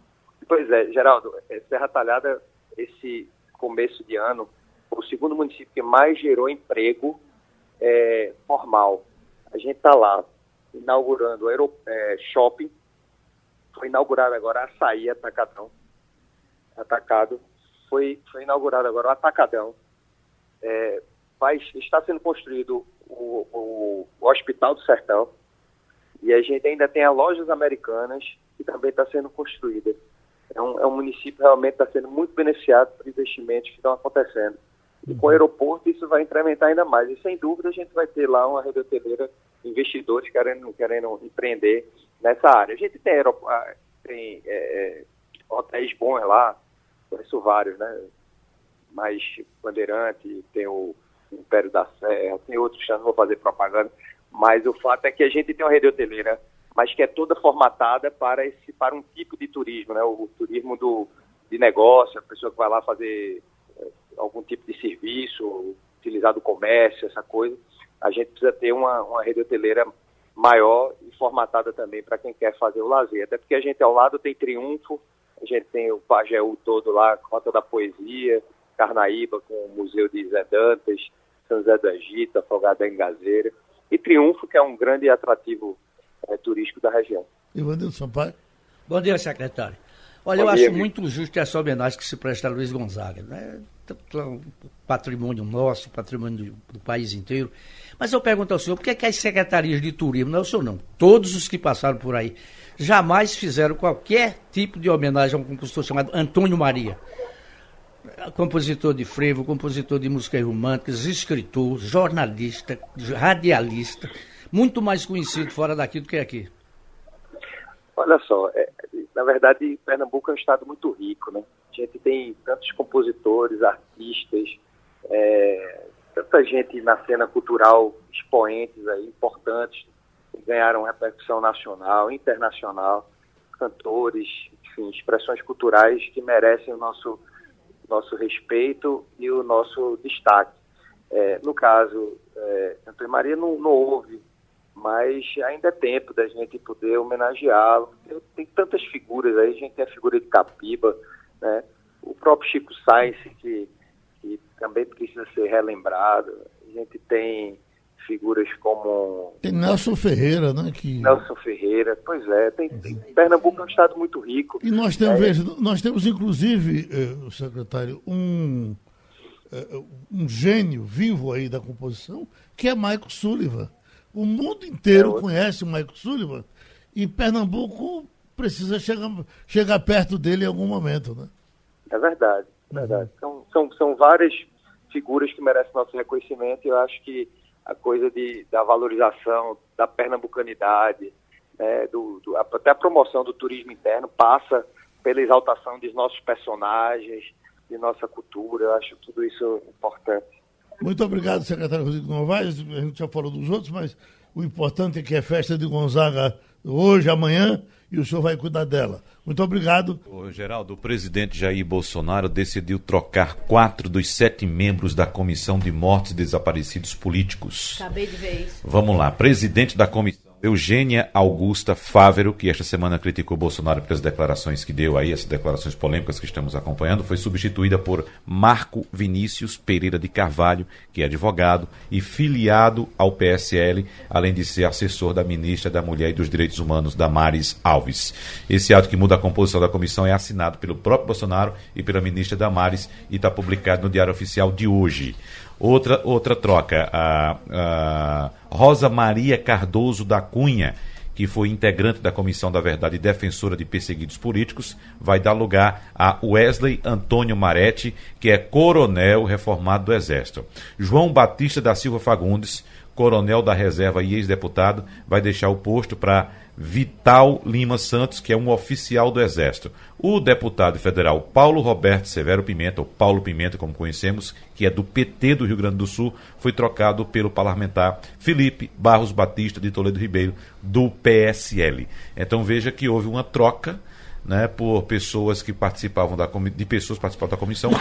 Pois é, Geraldo, é, Serra Talhada, esse começo de ano, o segundo município que mais gerou emprego é, formal. A gente está lá inaugurando é, shopping, foi inaugurado agora Açaí Atacadão, Atacado, foi, foi inaugurado agora o Atacadão. É, vai, está sendo construído o, o, o, Hospital do Sertão e a gente ainda tem a Lojas Americanas que também está sendo construída. É um, é um município realmente está sendo muito beneficiado por investimentos que estão acontecendo. E com o aeroporto isso vai incrementar ainda mais. E sem dúvida a gente vai ter lá uma rede hoteleira, investidores querendo, querendo empreender nessa área. A gente tem, ah, tem é, é, hotéis bons lá, conheço vários, né? Mais Bandeirante, tem o Império da Serra, tem outros não vou fazer propaganda, mas o fato é que a gente tem uma rede hoteleira, mas que é toda formatada para esse para um tipo de turismo, né? O turismo do de negócio, a pessoa que vai lá fazer eh, algum tipo de serviço, utilizar do comércio, essa coisa. A gente precisa ter uma, uma rede hoteleira maior e formatada também para quem quer fazer o lazer. Até porque a gente ao lado tem Triunfo, a gente tem o Pajeú todo lá, Rota da Poesia, Carnaíba com o Museu de Zé Dantas, São José do Egito, Afogada em Gazeira, e Triunfo, que é um grande atrativo é, turístico da região. Ivanildo Sampaio. Bom dia, secretário. Olha, Bom eu dia, acho muito justo essa homenagem que se presta a Luiz Gonzaga. Né? Patrimônio nosso, patrimônio do, do, país inteiro. Mas eu pergunto ao senhor, por que, é que as secretarias de turismo, não é o senhor não, todos os que passaram por aí, jamais fizeram qualquer tipo de homenagem a um compositor chamado Antônio Maria? compositor de frevo, compositor de músicas românticas, escritor, jornalista, radialista, muito mais conhecido fora daqui do que aqui. Olha só, é, na verdade, Pernambuco é um estado muito rico, né? A gente tem tantos compositores, artistas, é, tanta gente na cena cultural, expoentes aí, importantes, ganharam repercussão nacional, internacional, cantores, enfim, expressões culturais que merecem o nosso nosso respeito e o nosso destaque. É, no caso, é, Antônio Maria não, não houve, mas ainda é tempo da gente poder homenageá-lo. Tem tantas figuras aí, a gente tem a figura de Capiba, né? o próprio Chico Sainz, que, que também precisa ser relembrado. A gente tem figuras como. Tem Nelson Ferreira, né? Que... Nelson Ferreira, pois é. Tem, tem, Pernambuco é um estado muito rico. E nós temos, é... veja, nós temos inclusive, eh, secretário, um, eh, um gênio vivo aí da composição, que é Michael Sullivan. O mundo inteiro é conhece o Michael Sullivan e Pernambuco precisa chegar, chegar perto dele em algum momento, né? É verdade, é verdade. São, são, são várias figuras que merecem nosso reconhecimento e eu acho que a coisa de, da valorização da pernambucanidade, né, do, do, até a promoção do turismo interno passa pela exaltação dos nossos personagens, de nossa cultura. Eu acho tudo isso importante. Muito obrigado, secretário Rodrigo Novaes. A gente já falou dos outros, mas o importante é que é festa de Gonzaga hoje, amanhã, e o senhor vai cuidar dela. Muito obrigado. Ô, Geraldo, o presidente Jair Bolsonaro decidiu trocar quatro dos sete membros da Comissão de Mortes e Desaparecidos Políticos. Acabei de ver isso. Vamos lá, presidente da comissão. Eugênia Augusta Fávero, que esta semana criticou Bolsonaro pelas declarações que deu aí, essas declarações polêmicas que estamos acompanhando, foi substituída por Marco Vinícius Pereira de Carvalho, que é advogado e filiado ao PSL, além de ser assessor da ministra da Mulher e dos Direitos Humanos, Damares Alves. Esse ato que muda a composição da comissão é assinado pelo próprio Bolsonaro e pela ministra Damares e está publicado no Diário Oficial de hoje. Outra, outra troca, a, a Rosa Maria Cardoso da Cunha, que foi integrante da Comissão da Verdade e defensora de perseguidos políticos, vai dar lugar a Wesley Antônio Maretti, que é coronel reformado do Exército. João Batista da Silva Fagundes, coronel da reserva e ex-deputado, vai deixar o posto para Vital Lima Santos, que é um oficial do Exército. O deputado federal Paulo Roberto Severo Pimenta, ou Paulo Pimenta, como conhecemos, que é do PT do Rio Grande do Sul, foi trocado pelo parlamentar Felipe Barros Batista de Toledo Ribeiro, do PSL. Então veja que houve uma troca né, por pessoas que participavam da de pessoas que participavam da comissão,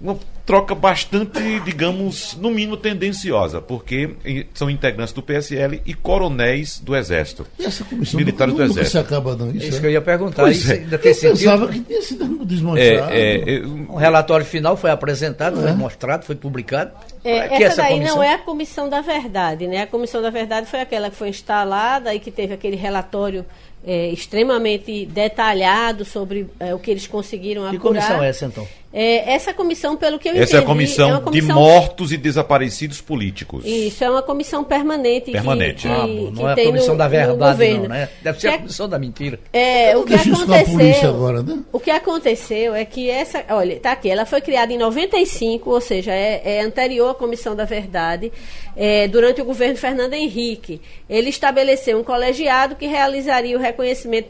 uma troca bastante, digamos, no mínimo tendenciosa, porque são integrantes do PSL e coronéis do Exército. E essa comissão militares do Exército. se acaba não, isso, isso é? que eu ia perguntar. Pois isso é. ainda tem Eu sentido? pensava que tinha sido desmanchado. É, é, é, O relatório final foi apresentado, foi É. mostrado, foi publicado. É, Que essa, daí comissão- não é a Comissão da Verdade, né? A Comissão da Verdade foi aquela que foi instalada e que teve aquele relatório é, extremamente detalhado sobre é, o que eles conseguiram Que apurar. comissão é essa, então? É, essa comissão, pelo que eu essa é a entendi, comissão, é uma comissão de mortos e desaparecidos políticos. Isso, é uma comissão permanente. Permanente. Que, Ah, bom, que não é a comissão no- da verdade, não, né? Deve ser Que a é- comissão da mentira. É, o que aconteceu. agora, né? O que aconteceu é que essa. Olha, tá aqui, ela foi criada em 95, ou seja, é, é anterior à Comissão da Verdade, é, durante o governo Fernando Henrique. Ele estabeleceu um colegiado que realizaria o reconhecimento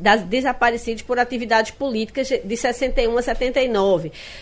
das desaparecidos por atividades políticas de 61 a 79.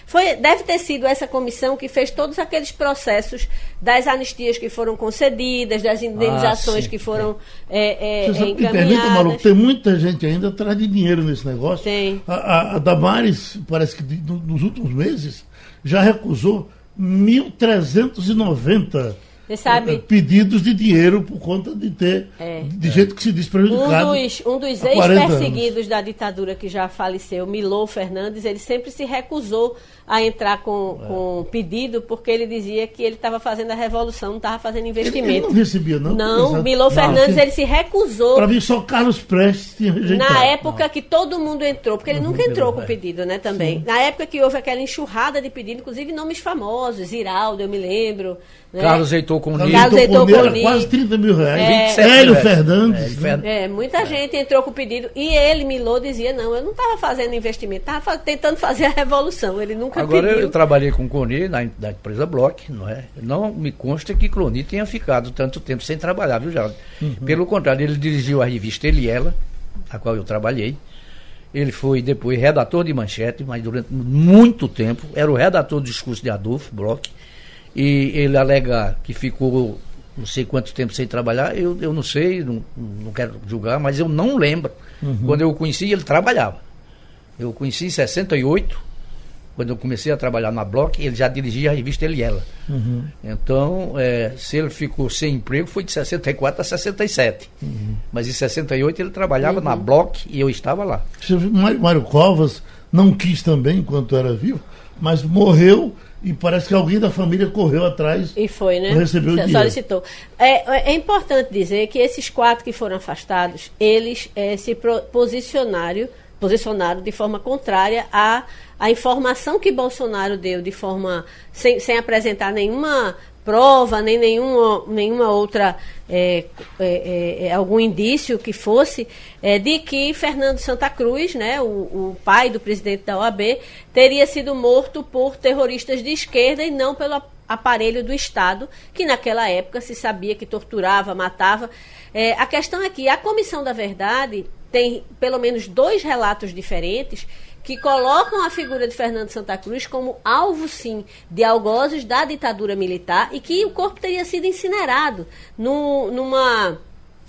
Foi, deve ter sido essa comissão que fez todos aqueles processos das anistias que foram concedidas, das indenizações sim. que foram é, é, Você sabe, me encaminhadas. permita, Maluco, tem muita gente ainda atrás de dinheiro nesse negócio. Tem. A, a, a Damares, parece que nos últimos meses, já recusou 1.390 Você sabe? eh, pedidos de dinheiro por conta de ter, É. de jeito que se diz Um prejudicado. dos, um dos 40 anos. ex-perseguidos da ditadura que já faleceu, Milô Fernandes, ele sempre se recusou a entrar com, É. com pedido porque ele dizia que ele estava fazendo a revolução, não estava fazendo Ele, ele investimento. não recebia, não? Não, Exato. Milô Fernandes, sim. ele se recusou Para mim, só Carlos Prestes tinha rejeitado. na época que todo mundo entrou, porque ele Uhum, nunca entrou com é. pedido, né, também. Na época que houve aquela enxurrada de pedido, inclusive nomes famosos, Iraldo, eu me lembro. Né? Carlos Heitor era Coni. quase 30 mil reais. É. 27 Hélio. Fernandes. Né? É, muita gente entrou com o pedido e ele, Milô, dizia: não, eu não estava fazendo investimento, estava tentando fazer a revolução. Ele nunca Agora eu, pediu. eu trabalhei com o Cloni na, na empresa Block, não é? Não me consta que Cloni tenha ficado tanto tempo sem trabalhar, viu, Geraldo? Pelo contrário, ele dirigiu a revista Eliela, a qual eu trabalhei. Ele foi depois redator de manchete, mas durante muito tempo era o redator do discurso de Adolfo Bloch. E ele alega que ficou não sei quanto tempo sem trabalhar, eu, eu não sei, não, não quero julgar, mas eu não lembro. Quando eu o conheci, ele trabalhava. Eu o conheci em 68, quando eu comecei a trabalhar na Block, ele já dirigia a revista Eliela. Então, é, se ele ficou sem emprego, foi de 64 a 67. Mas em 68 ele trabalhava na Block e eu estava lá. Mário Covas não quis também enquanto era vivo, mas morreu e parece que alguém da família correu atrás. E foi, né? Recebeu o dinheiro. solicitou. É, é importante dizer que esses quatro que foram afastados, eles eh, se posicionaram, posicionaram de forma contrária à, à informação que Bolsonaro deu, de forma sem, sem apresentar nenhuma prova, nem nenhuma, nenhuma outra, é, é, é, algum indício que fosse, é, de que Fernando Santa Cruz, né, o, o, pai do presidente da OAB, teria sido morto por terroristas de esquerda e não pelo aparelho do Estado, que naquela época se sabia que torturava, matava. É, a questão é que a Comissão da Verdade tem pelo menos dois relatos diferentes que colocam a figura de Fernando Santa Cruz como alvo, sim, de algozes da ditadura militar e que o corpo teria sido incinerado no, numa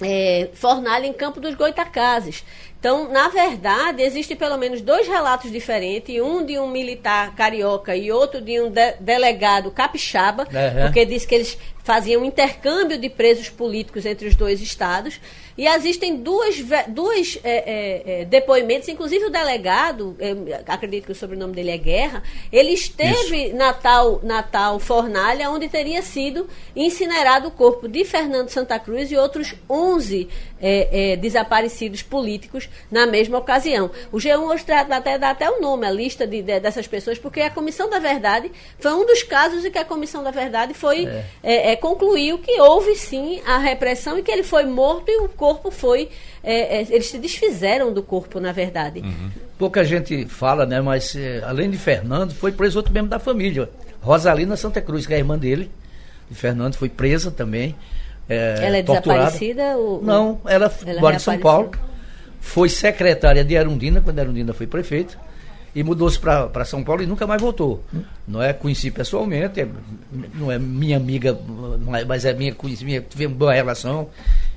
é, fornalha em Campo dos Goitacazes. Então, na verdade, existem pelo menos dois relatos diferentes, um de um militar carioca e outro de um de delegado capixaba, uhum. porque diz que eles faziam intercâmbio de presos políticos entre os dois estados. E existem duas, duas é, é, é, depoimentos, inclusive o delegado, acredito que o sobrenome dele é Guerra, ele esteve Isso. na tal, na tal fornalha onde teria sido incinerado o corpo de Fernando Santa Cruz e outros 11 é, é, desaparecidos políticos na mesma ocasião. O G1 hoje até, dá até o nome, a lista de, de, dessas pessoas, porque a Comissão da Verdade foi um dos casos em que a Comissão da Verdade foi é. concluiu que houve sim a repressão e que ele foi morto e o corpo foi. É, é, eles se desfizeram do corpo, na verdade. Uhum. Pouca gente fala, né? Mas é, além de Fernando, foi preso outro membro da família. Rosalina Santa Cruz, que é a irmã dele. E Fernando foi presa também. É, ela é torturada. desaparecida? Ou... Não, ela, ela mora em São Paulo. Foi secretária de Arundina, quando Arundina foi prefeita e mudou-se para São Paulo e nunca mais voltou. Não é conheci pessoalmente, é, não é minha amiga, é, mas é minha minha, tivemos boa relação.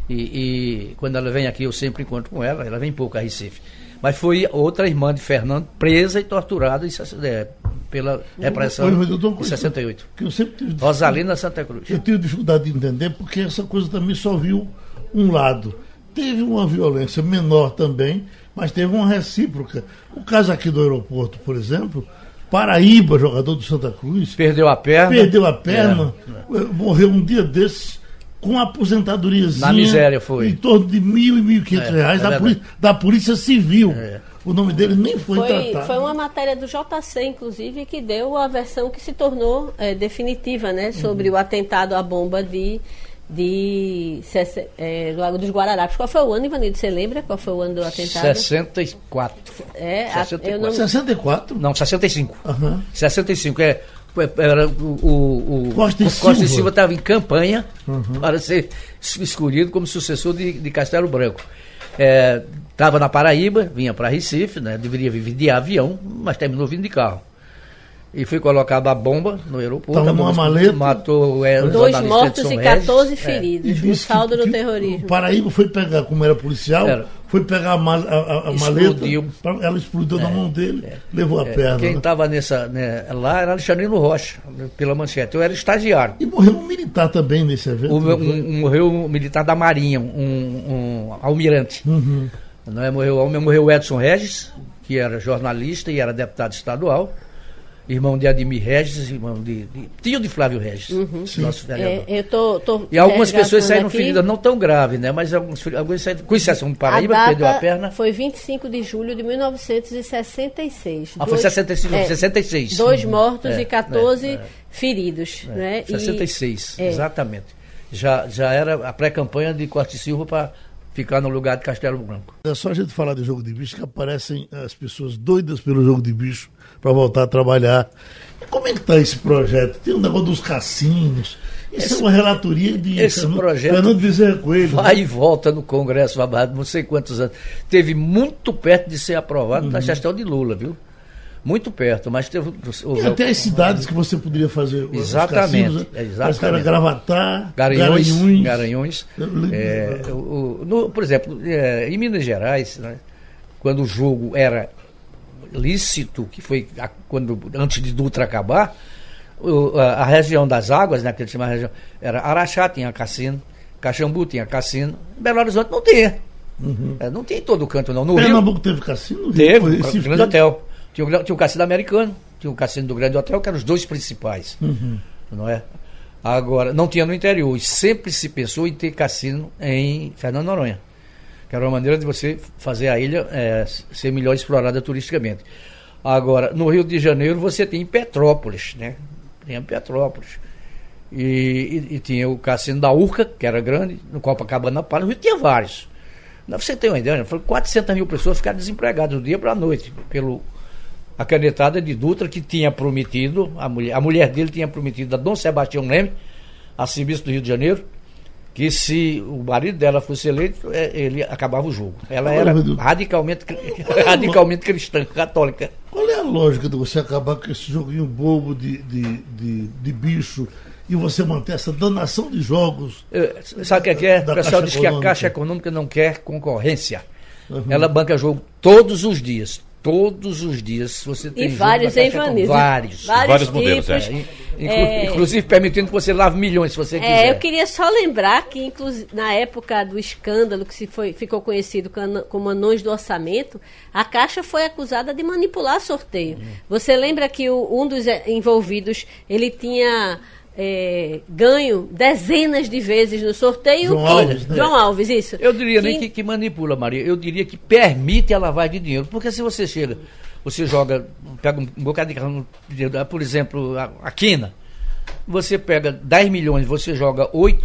E, e, quando ela vem aqui, eu sempre encontro com ela, ela vem pouco a Recife. Mas foi outra irmã de Fernando presa e torturada em, é, pela repressão em 68. Que eu sempre tive Rosalina Santa Cruz. Eu tenho dificuldade de entender porque essa coisa também só viu um lado. Teve uma violência menor também, mas teve uma recíproca. O caso aqui do aeroporto, por exemplo, Paraíba, jogador do Santa Cruz. Perdeu a perna. Perdeu a perna, é. morreu um dia desses com aposentadoriazinha. Na miséria foi. Em torno de mil e mil e quinhentos é, reais é da, polícia, da, Polícia, Civil. É. O nome dele nem foi, foi tratado. Foi uma matéria do JC, inclusive, que deu a versão que se tornou é, definitiva, né? Sobre uhum. o atentado à bomba de de é, Lago dos Guararapes. Qual foi o ano, Ivanildo? Você lembra qual foi o ano do atentado? 64. É, 64. Eu não... 64? Não, 65. Uhum. 65. É, era o, o, Costa, o Costa Silva. Estava em campanha uhum. para ser escolhido como sucessor de, de Castelo Branco. Estava é, na Paraíba, vinha para Recife, né, deveria vir de avião, mas terminou vindo de carro e foi colocada a bomba no aeroporto. Estava numa maleta. Matou é, Dois mortos e 14 Regis. feridos. É. O saldo do terrorismo. O Paraíba foi pegar, como era policial, era. foi pegar a, a, a, a maleta. Ela explodiu é. na mão dele, é. levou a é. perna. Quem estava né? nessa né, lá era Alexandrino Rocha, pela manchete. Eu era estagiário. E morreu um militar também nesse evento. O, um, morreu um militar da Marinha, um, um almirante. Uhum. Não é, morreu, morreu o Edson Regis, que era jornalista e era deputado estadual irmão de Ademir Regis, irmão de, de tio de Flávio Regis, uhum. nosso vereador. É, eu tô, tô e algumas pessoas saíram feridas não tão graves, né? Mas alguns, alguns saíram, com exceção de Paraíba, a perdeu a perna. Foi 25 de julho de 1966. Ah, dois, foi 65, é, 66. Dois uhum. mortos é, e 14 é, feridos. É, né? 66, e, é. exatamente. Já, já era a pré-campanha de Corte Silva para ficar no lugar de Castelo Branco. É só a gente falar de jogo de bicho que aparecem as pessoas doidas pelo jogo de bicho para voltar a trabalhar. E como é que está esse projeto? Tem um negócio dos cassinos. Isso esse, é uma relatoria de esse Fernando, projeto Fernando Bezerra Coelho. Vai né? e volta no Congresso há não sei quantos anos. Teve muito perto de ser aprovado uhum. na gestão de Lula, viu? Muito perto, mas teve. E até as cidades que você poderia fazer. Exatamente. Cassinos, né? exatamente. Era Gravatar. Garanhões é, o, no, por exemplo, é, em Minas Gerais, né, quando o jogo era lícito, que foi a, quando, antes de Dutra acabar, o, a, a, região das águas, né, que ele chama região, era Araxá, tinha cassino, Caxambu tinha cassino, Belo Horizonte não tinha. Uhum. É, não tem todo o canto, não. No Pernambuco Rio, teve cassino? Teve, o Grande Hotel. Tinha o, tinha o cassino americano, tinha o cassino do Grande Hotel, que eram os dois principais. Uhum. Não é? Agora, não tinha no interior. E sempre se pensou em ter cassino em Fernando Noronha. Que era uma maneira de você fazer a ilha é, ser melhor explorada turisticamente. Agora, no Rio de Janeiro você tem Petrópolis, né? Tem Petrópolis. E, e, e, tinha o cassino da Urca, que era grande, no Copacabana Palace, no Rio tinha vários. Não, você tem uma ideia, foram 400 mil pessoas ficaram desempregadas do dia para a noite, pelo a canetada de Dutra, que tinha prometido, a mulher, a mulher dele tinha prometido a Dom Sebastião Leme, a serviço do Rio de Janeiro, que se o marido dela fosse eleito, é, ele acabava o jogo. Ela era radicalmente, radicalmente cristã, católica. Qual é a lógica de você acabar com esse joguinho bobo de, de, de, de bicho e você manter essa danação de jogos? É, sabe o que é? Que é? O pessoal diz que a Caixa Econômica não quer concorrência. Uhum. Ela banca jogo todos os dias todos os dias você tem e vários hein, Vanessa? vários vários, vários modelos é. é. inclusive permitindo que você lave milhões se você é, quiser é, eu queria só lembrar que na época do escândalo que se foi, ficou conhecido como anões do orçamento a Caixa foi acusada de manipular sorteio hum. você lembra que o, um dos envolvidos ele tinha é, ganho dezenas de vezes no sorteio. João Alves, né? João Alves, isso. Eu diria que... nem que, que, manipula, Maria. Eu diria que permite a lavagem de dinheiro. Porque se você chega, você joga, pega um bocado de por exemplo, a, a quina. Você pega 10 milhões, você joga 8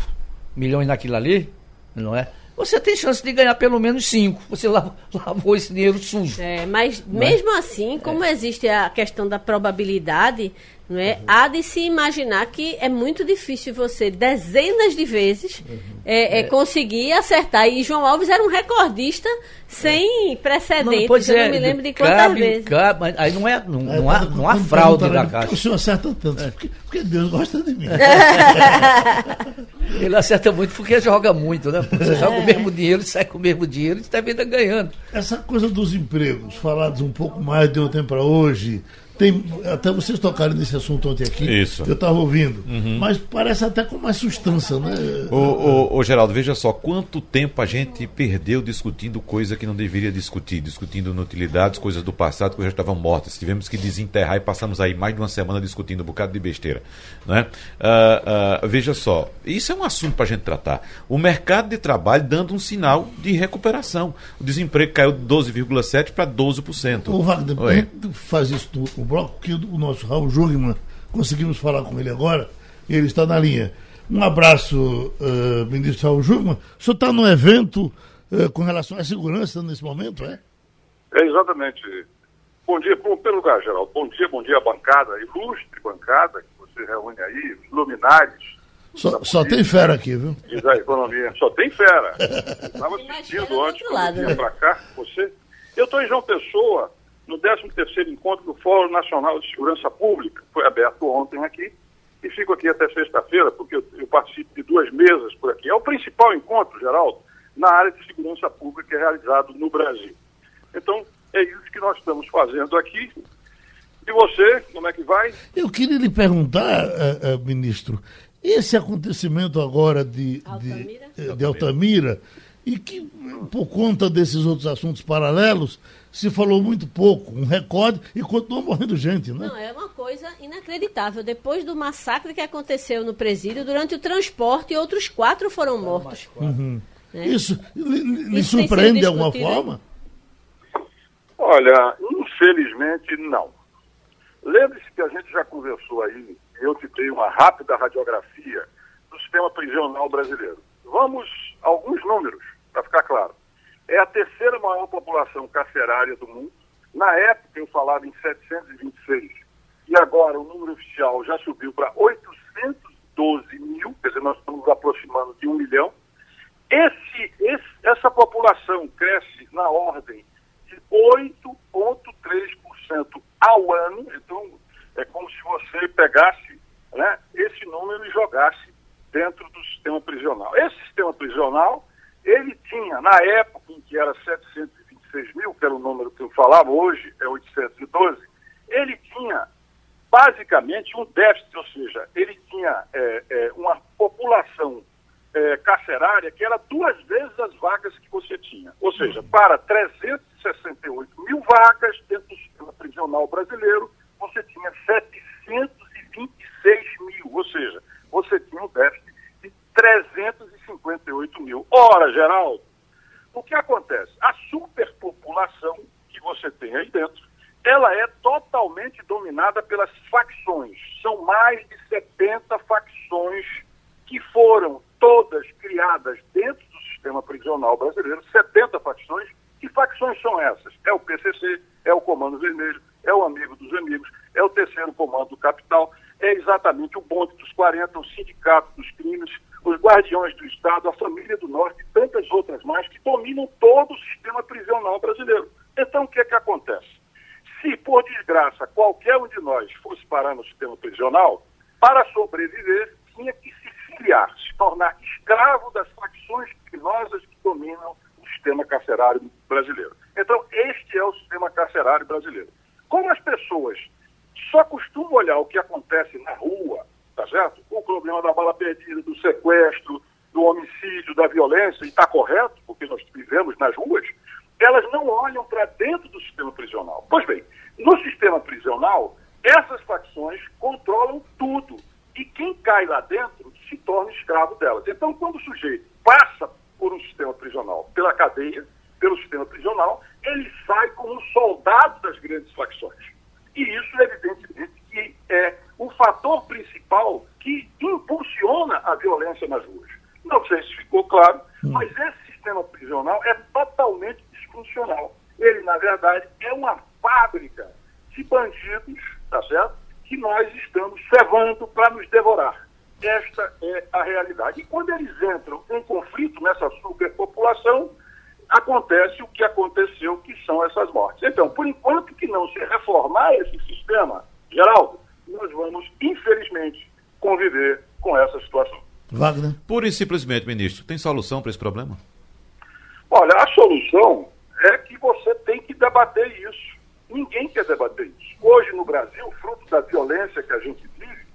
milhões naquilo ali, não é? Você tem chance de ganhar pelo menos 5. Você lavou esse dinheiro sujo. É, mas é? mesmo assim, como é. existe a questão da probabilidade, não é? Uhum. Há de se imaginar que é muito difícil você, dezenas de vezes, uhum. é, é, conseguir acertar. E João Alves era um recordista sem precedentes. Não, eu não me lembro de quantas cabe, vezes. Cabe, aí não, é, não, não, há, não há fraude da Caixa. O senhor acerta tanto, porque, porque Deus gosta de mim. Ele acerta muito porque joga muito, né? Você joga o mesmo dinheiro, sai com o mesmo dinheiro e está ainda ganhando. Essa coisa dos empregos, falados um pouco mais de um tempo para hoje, tem, até vocês tocaram nesse assunto ontem aqui. Isso. Eu estava ouvindo. Uhum. Mas parece até com mais substância, né? Ô, ô, ô, Geraldo, veja só, quanto tempo a gente perdeu discutindo coisa que não deveria discutir, discutindo inutilidades, coisas do passado que já estavam mortas. Tivemos que desenterrar e passamos aí mais de uma semana discutindo um bocado de besteira. Né? Uh, uh, veja só, isso é um assunto para a gente tratar. O mercado de trabalho dando um sinal de recuperação. O desemprego caiu de 12,7% para 12%. O Wagner, faz isso tudo bloco que o nosso Raul Jungmann, conseguimos falar com ele agora, ele está na linha. Um abraço, uh, ministro Raul Jungmann. O senhor está no evento uh, com relação à segurança nesse momento, é? É, exatamente. Bom dia, bom, pelo lugar, Geraldo. Bom dia, bom dia bancada, ilustre bancada que você reúne aí, os luminares. Só, só tem fera aqui, viu? Diz a economia. Só tem fera. Estava assistindo antes, quando vinha né? para cá, você. Eu estou em João Pessoa, no 13º encontro do Fórum Nacional de Segurança Pública, foi aberto ontem aqui, e fico aqui até sexta-feira, porque eu, eu, participo de duas mesas por aqui. É o principal encontro, Geraldo, na área de segurança pública que é realizado no Brasil. Então, é isso que nós estamos fazendo aqui. E você, como é que vai? Eu queria lhe perguntar, uh, uh, ministro, esse acontecimento agora de Altamira, de, de Altamira e que, por conta desses outros assuntos paralelos, se falou muito pouco, um recorde, e continua morrendo gente, né? Não, é uma coisa inacreditável. Depois do massacre que aconteceu no presídio, durante o transporte, outros quatro foram mortos. Uhum. É. Isso lhe, Isso surpreende de alguma forma? Olha, infelizmente não. Lembre-se que a gente já conversou aí, eu te dei uma rápida radiografia do sistema prisional brasileiro. Vamos a alguns números, para ficar claro. É a terceira maior população carcerária do mundo. Na época eu falava em 726 e agora o número oficial já subiu para 812 mil, quer dizer, nós estamos aproximando de um milhão. Esse, esse, essa população cresce na ordem de 8,3% ao ano, então é como se você pegasse né, esse número e jogasse dentro do sistema prisional. Esse sistema prisional ele tinha, na época em que era 726 mil, que era o número que eu falava, hoje é 812, ele tinha basicamente um déficit, ou seja, ele tinha é, é, uma população é, carcerária que era duas vezes as vagas que você tinha. Ou seja, para 368 mil vagas dentro do sistema prisional brasileiro, você tinha 726 mil, ou seja, você tinha um déficit 358 mil. Ora, Geraldo, o que acontece? A superpopulação que você tem aí dentro ela é totalmente dominada pelas facções. São mais de 70 facções que foram todas criadas dentro do sistema prisional brasileiro, 70 facções. Que facções são essas? É o PCC, é o Comando Vermelho, é o Amigo dos Amigos, é o Terceiro Comando do Capital, é exatamente o Bonde dos 40, o Sindicato dos Crimes, os Guardiões do Estado, a Família do Norte e tantas outras mais que dominam todo o sistema prisional brasileiro. Então, o que é que acontece? Se, por desgraça, qualquer um de nós fosse parar no sistema prisional, para sobreviver, tinha que se filiar, se tornar escravo das facções criminosas que dominam o sistema carcerário brasileiro. Então, este é o sistema carcerário brasileiro. Como as pessoas só costumam olhar o que acontece na rua, tá certo? O problema da bala perdida, do sequestro, do homicídio, da violência, e está correto, porque nós vivemos nas ruas, elas não olham para dentro do sistema prisional. Pois bem, no sistema prisional, essas facções controlam tudo. E quem cai lá dentro se torna escravo delas. Então, quando o sujeito passa por um sistema prisional, pela cadeia, pelo sistema prisional, ele sai como um soldado das grandes facções. E isso, evidentemente, que é o fator principal que impulsiona a violência nas ruas. Não sei se ficou claro, mas esse sistema prisional é totalmente disfuncional. Ele, na verdade, é uma fábrica de bandidos, tá certo? Que nós estamos cevando para nos devorar. Esta é a realidade. E quando eles entram em conflito nessa superpopulação, acontece o que aconteceu, que são essas mortes. Então, por enquanto que não se reformar esse sistema, Geraldo, nós vamos, infelizmente, conviver com essa situação. Wagner? Pura e simplesmente, ministro, tem solução para esse problema? Olha, a solução é que você tem que debater isso. Ninguém quer debater isso. Hoje no Brasil, fruto da violência que a gente vive,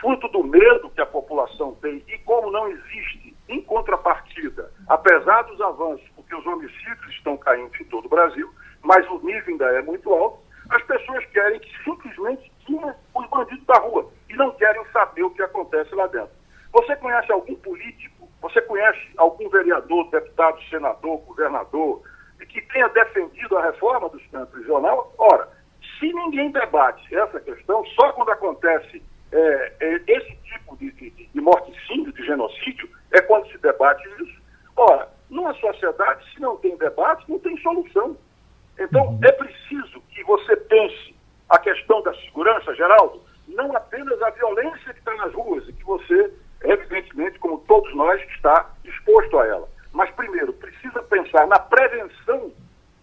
fruto do medo que a população tem e como não existe em contrapartida, apesar dos avanços, porque os homicídios estão caindo em todo o Brasil, mas o nível ainda é muito alto, as pessoas querem que simplesmente os bandidos da rua e não querem saber o que acontece lá dentro. Você conhece algum político, você conhece algum vereador, deputado, senador, governador, que tenha defendido a reforma do sistema prisional? Ora, se ninguém debate essa questão, só quando acontece é, é, esse tipo de, de, de morticínio, de genocídio, é quando se debate isso. Ora, numa sociedade, se não tem debate, não tem solução. Então, uhum. é preciso que você pense a questão da segurança, Geraldo, não apenas a violência que está nas ruas e que você, evidentemente, como todos nós, está exposto a ela. Mas, primeiro, precisa pensar na prevenção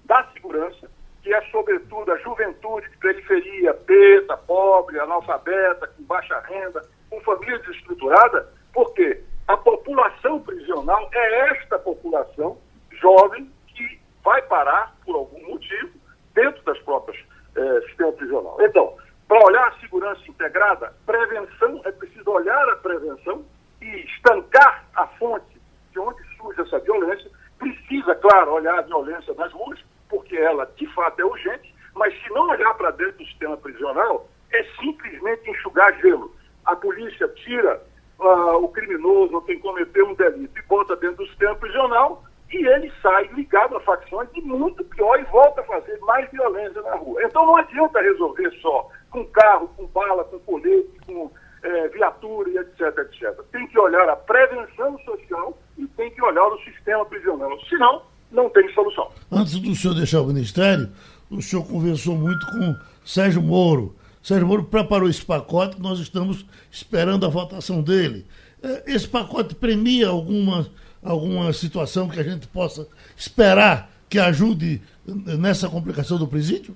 da segurança, que é, sobretudo, a juventude de periferia, preta, pobre, analfabeta, com baixa renda, com família desestruturada, porque a população prisional é esta população jovem que vai parar, por algum motivo, dentro das próprias eh, sistema prisional. Então, para olhar a segurança integrada, prevenção, é preciso olhar a prevenção e estancar a fonte de onde surge essa violência. Precisa, claro, olhar a violência nas ruas, porque ela de fato é urgente, mas se não olhar para dentro do sistema prisional, é simplesmente enxugar gelo. A polícia tira uh, o criminoso, quem cometeu um delito, e bota dentro do sistema prisional, e ele sai ligado a facções e muito pior e volta a fazer mais violência na rua. Então não adianta resolver só com carro, com bala, com colete, com é, viatura e etc, etc. Tem que olhar a prevenção social e tem que olhar o sistema prisional. Senão, não tem solução. Antes do senhor deixar o ministério, o senhor conversou muito com Sérgio Moro. Sérgio Moro preparou esse pacote, nós estamos esperando a votação dele. É, esse pacote premia alguma, alguma situação que a gente possa esperar que ajude nessa complicação do presídio?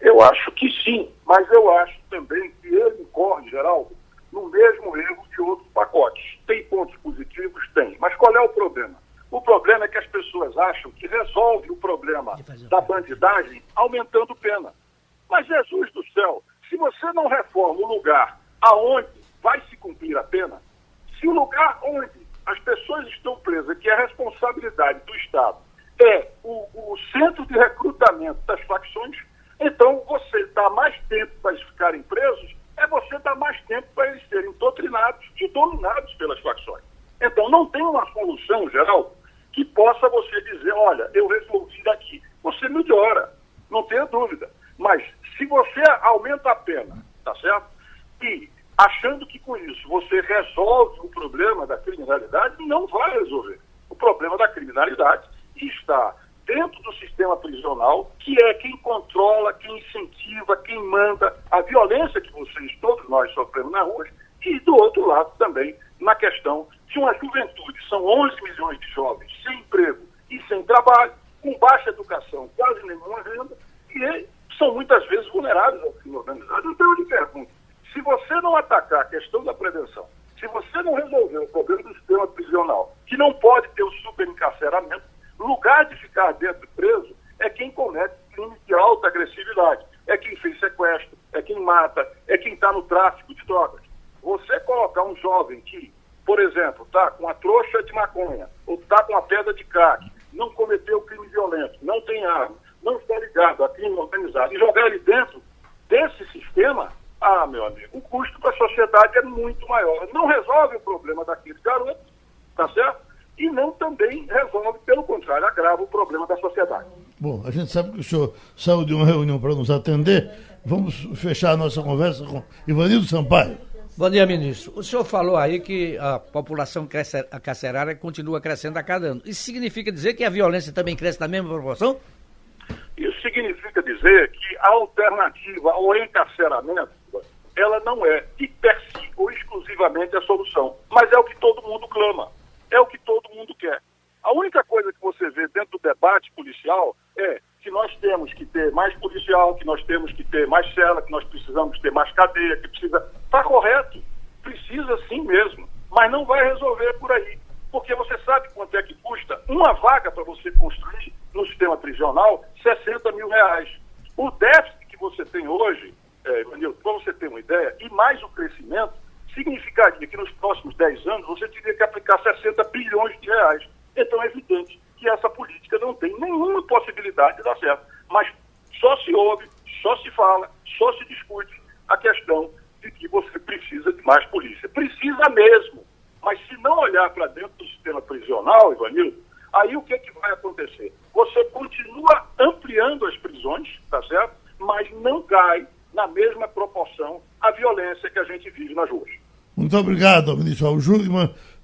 Eu acho que sim, mas eu acho também que ele incorre, Geraldo, no mesmo erro de outros pacotes. Tem pontos positivos? Tem. Mas qual é o problema? O problema é que as pessoas acham que resolve o problema da bandidagem aumentando pena. Mas, Jesus do céu, se você não reforma o lugar aonde vai se cumprir a pena, se o lugar onde as pessoas estão presas, que a responsabilidade do Estado, é o, o centro de recrutamento das facções, então, você dá mais tempo para eles ficarem presos, é você dar mais tempo para eles serem doutrinados e dominados pelas facções. Então, não tem uma solução geral que possa você dizer, olha, eu resolvi daqui. Você melhora, não tenha dúvida. Mas se você aumenta a pena, tá certo? E achando que com isso você resolve o problema da criminalidade, não vai resolver. O problema da criminalidade está dentro do sistema prisional, que é quem controla, quem incentiva, quem manda a violência que vocês, todos nós, sofremos na rua, e do outro lado também na questão de uma juventude. São 11 milhões de jovens sem emprego e sem trabalho, com baixa educação, quase nenhuma renda, e são muitas vezes vulneráveis ao crime organizado. Então eu lhe pergunto, se você não atacar a questão da prevenção, se você não resolver o problema do sistema prisional, que não pode ter o superencarceramento, lugar de ficar dentro preso é quem comete crimes de alta agressividade, é quem fez sequestro, é quem mata, é quem está no tráfico de drogas. Você colocar um jovem que, por exemplo, está com a trouxa de maconha ou está com a pedra de crack, não cometeu crime violento, não tem arma, não está ligado a crime organizado e jogar ele dentro meu amigo, o custo para a sociedade é muito maior. Não resolve o problema daquele garoto, tá certo? E não também resolve, pelo contrário, agrava o problema da sociedade. Bom, a gente sabe que o senhor saiu de uma reunião para nos atender. Vamos fechar a nossa conversa com Ivanildo Sampaio. Bom dia, ministro. O senhor falou aí que a população carcerária continua crescendo a cada ano. Isso significa dizer que a violência também cresce na mesma proporção? Isso significa dizer que a alternativa ao encarceramento, ela não é de per si ou exclusivamente a solução, mas é o que todo mundo clama, é o que todo mundo quer. A única coisa que você vê dentro do debate policial é que nós temos que ter mais policial, que nós temos que ter mais cela, que nós precisamos ter mais cadeia, que precisa. Está correto, precisa sim mesmo, mas não vai resolver por aí. Porque você sabe quanto é que custa uma vaga para você construir no sistema prisional 60 mil reais. O déficit que você tem hoje, é, para você ter uma ideia, e mais o crescimento, significaria que nos próximos 10 anos você teria que aplicar 60 bilhões de reais. Então é evidente que essa política não tem nenhuma possibilidade de dar certo. Mas só se ouve, só se fala, só se discute a questão de que você precisa de mais polícia. Precisa mesmo. Mas se não olhar para dentro do sistema prisional, Ivanildo, aí o que, é que vai acontecer? Você continua ampliando as prisões, tá certo? Mas não cai na mesma proporção a violência que a gente vive nas ruas. Muito obrigado, ministro Raul.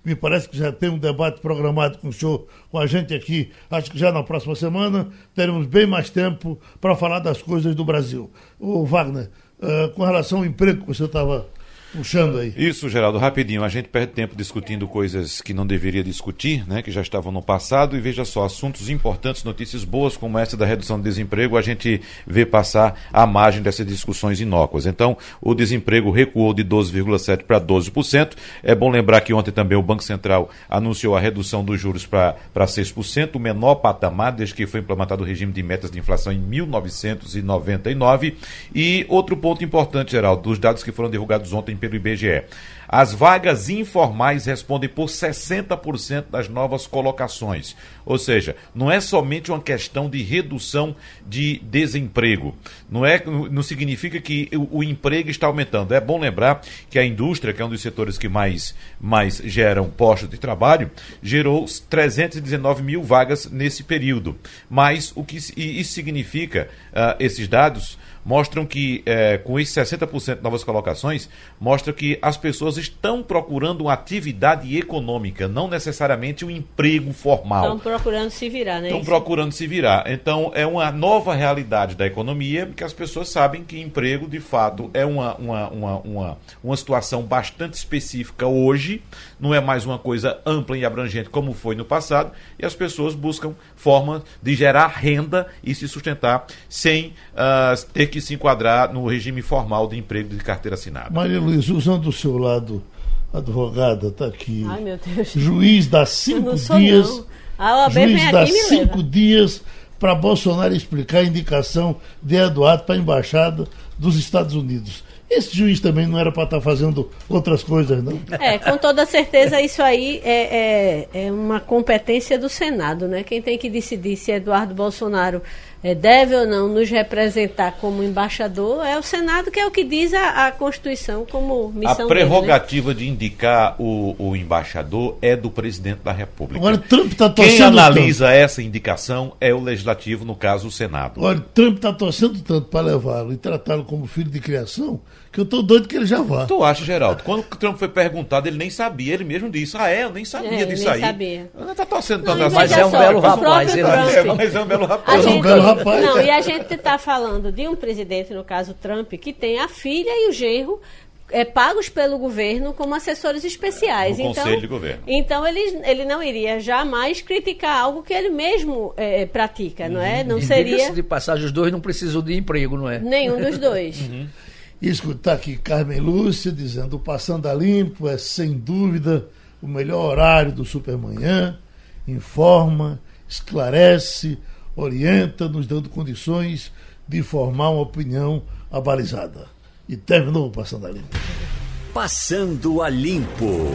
Me parece que já tem um debate programado com o senhor, com a gente aqui. Acho que já na próxima semana teremos bem mais tempo para falar das coisas do Brasil. O Wagner, uh, com relação ao emprego que você estava puxando aí. Isso, Geraldo, rapidinho. A gente perde tempo discutindo coisas que não deveria discutir, né, que já estavam no passado, e veja só, assuntos importantes, notícias boas como essa da redução do desemprego, a gente vê passar à margem dessas discussões inócuas. Então, o desemprego recuou de 12,7% para 12%. É bom lembrar que ontem também o Banco Central anunciou a redução dos juros para 6%, o menor patamar desde que foi implementado o regime de metas de inflação em 1999. E outro ponto importante, Geraldo, dos dados que foram divulgados ontem pelo IBGE. As vagas informais respondem por 60% das novas colocações. Ou seja, não é somente uma questão de redução de desemprego. Não, é, não significa que o, o emprego está aumentando. É bom lembrar que a indústria, que é um dos setores que mais, mais geram postos de trabalho, gerou 319 mil vagas nesse período. Mas o que isso significa, uh, esses dados, mostram que, é, com esses 60% de novas colocações, mostra que as pessoas estão procurando uma atividade econômica, não necessariamente um emprego formal. Estão procurando se virar, né? Estão procurando se virar. Então, é uma nova realidade da economia, que as pessoas sabem que emprego, de fato, é uma, uma, uma, uma, uma situação bastante específica hoje, não é mais uma coisa ampla e abrangente como foi no passado, e as pessoas buscam formas de gerar renda e se sustentar sem uh, ter que se enquadrar no regime formal de emprego de carteira assinada. Maria Luiz, usando o seu lado advogada, está aqui. Ai, meu Deus. Juiz dá cinco dias. A OAB juiz dá aqui cinco leva. dias para Bolsonaro explicar a indicação de Eduardo para a embaixada dos Estados Unidos. Esse juiz também não era para estar fazendo outras coisas, não? É, com toda certeza isso aí é, é, é, uma competência do Senado, né? Quem tem que decidir se Eduardo Bolsonaro é, deve ou não nos representar como embaixador, é o Senado que é o que diz a, a Constituição como missão A prerrogativa dele, né? de indicar o, o, embaixador é do presidente da República. Agora, Trump está torcendo Quem analisa tanto. essa indicação é o Legislativo, no caso o Senado. Olha, Trump está torcendo tanto para levá-lo e tratá-lo como filho de criação que eu estou doido que ele já vá. Tu acha, Geraldo? Quando o Trump foi perguntado, ele nem sabia, ele mesmo disse, ah é, eu nem sabia é, disso nem aí. Sabia. Ele está torcendo tanto assim. Mas é um belo rapaz. Ele é, mas é um belo rapaz. Gente, é um belo rapaz. Não, e a gente está falando de um presidente, no caso Trump, que tem a filha e o genro é, pagos pelo governo como assessores especiais. No então, conselho de governo. Então ele, ele não iria jamais criticar algo que ele mesmo é, pratica, não é? Não e seria. de passagem, os dois não precisam de emprego, não é? Nenhum dos dois. uhum. Escutar aqui Carmen Lúcia dizendo: o Passando a Limpo é sem dúvida o melhor horário do Supermanhã, informa, esclarece, orienta, nos dando condições de formar uma opinião abalizada. E terminou Passando a Limpo. Passando a Limpo.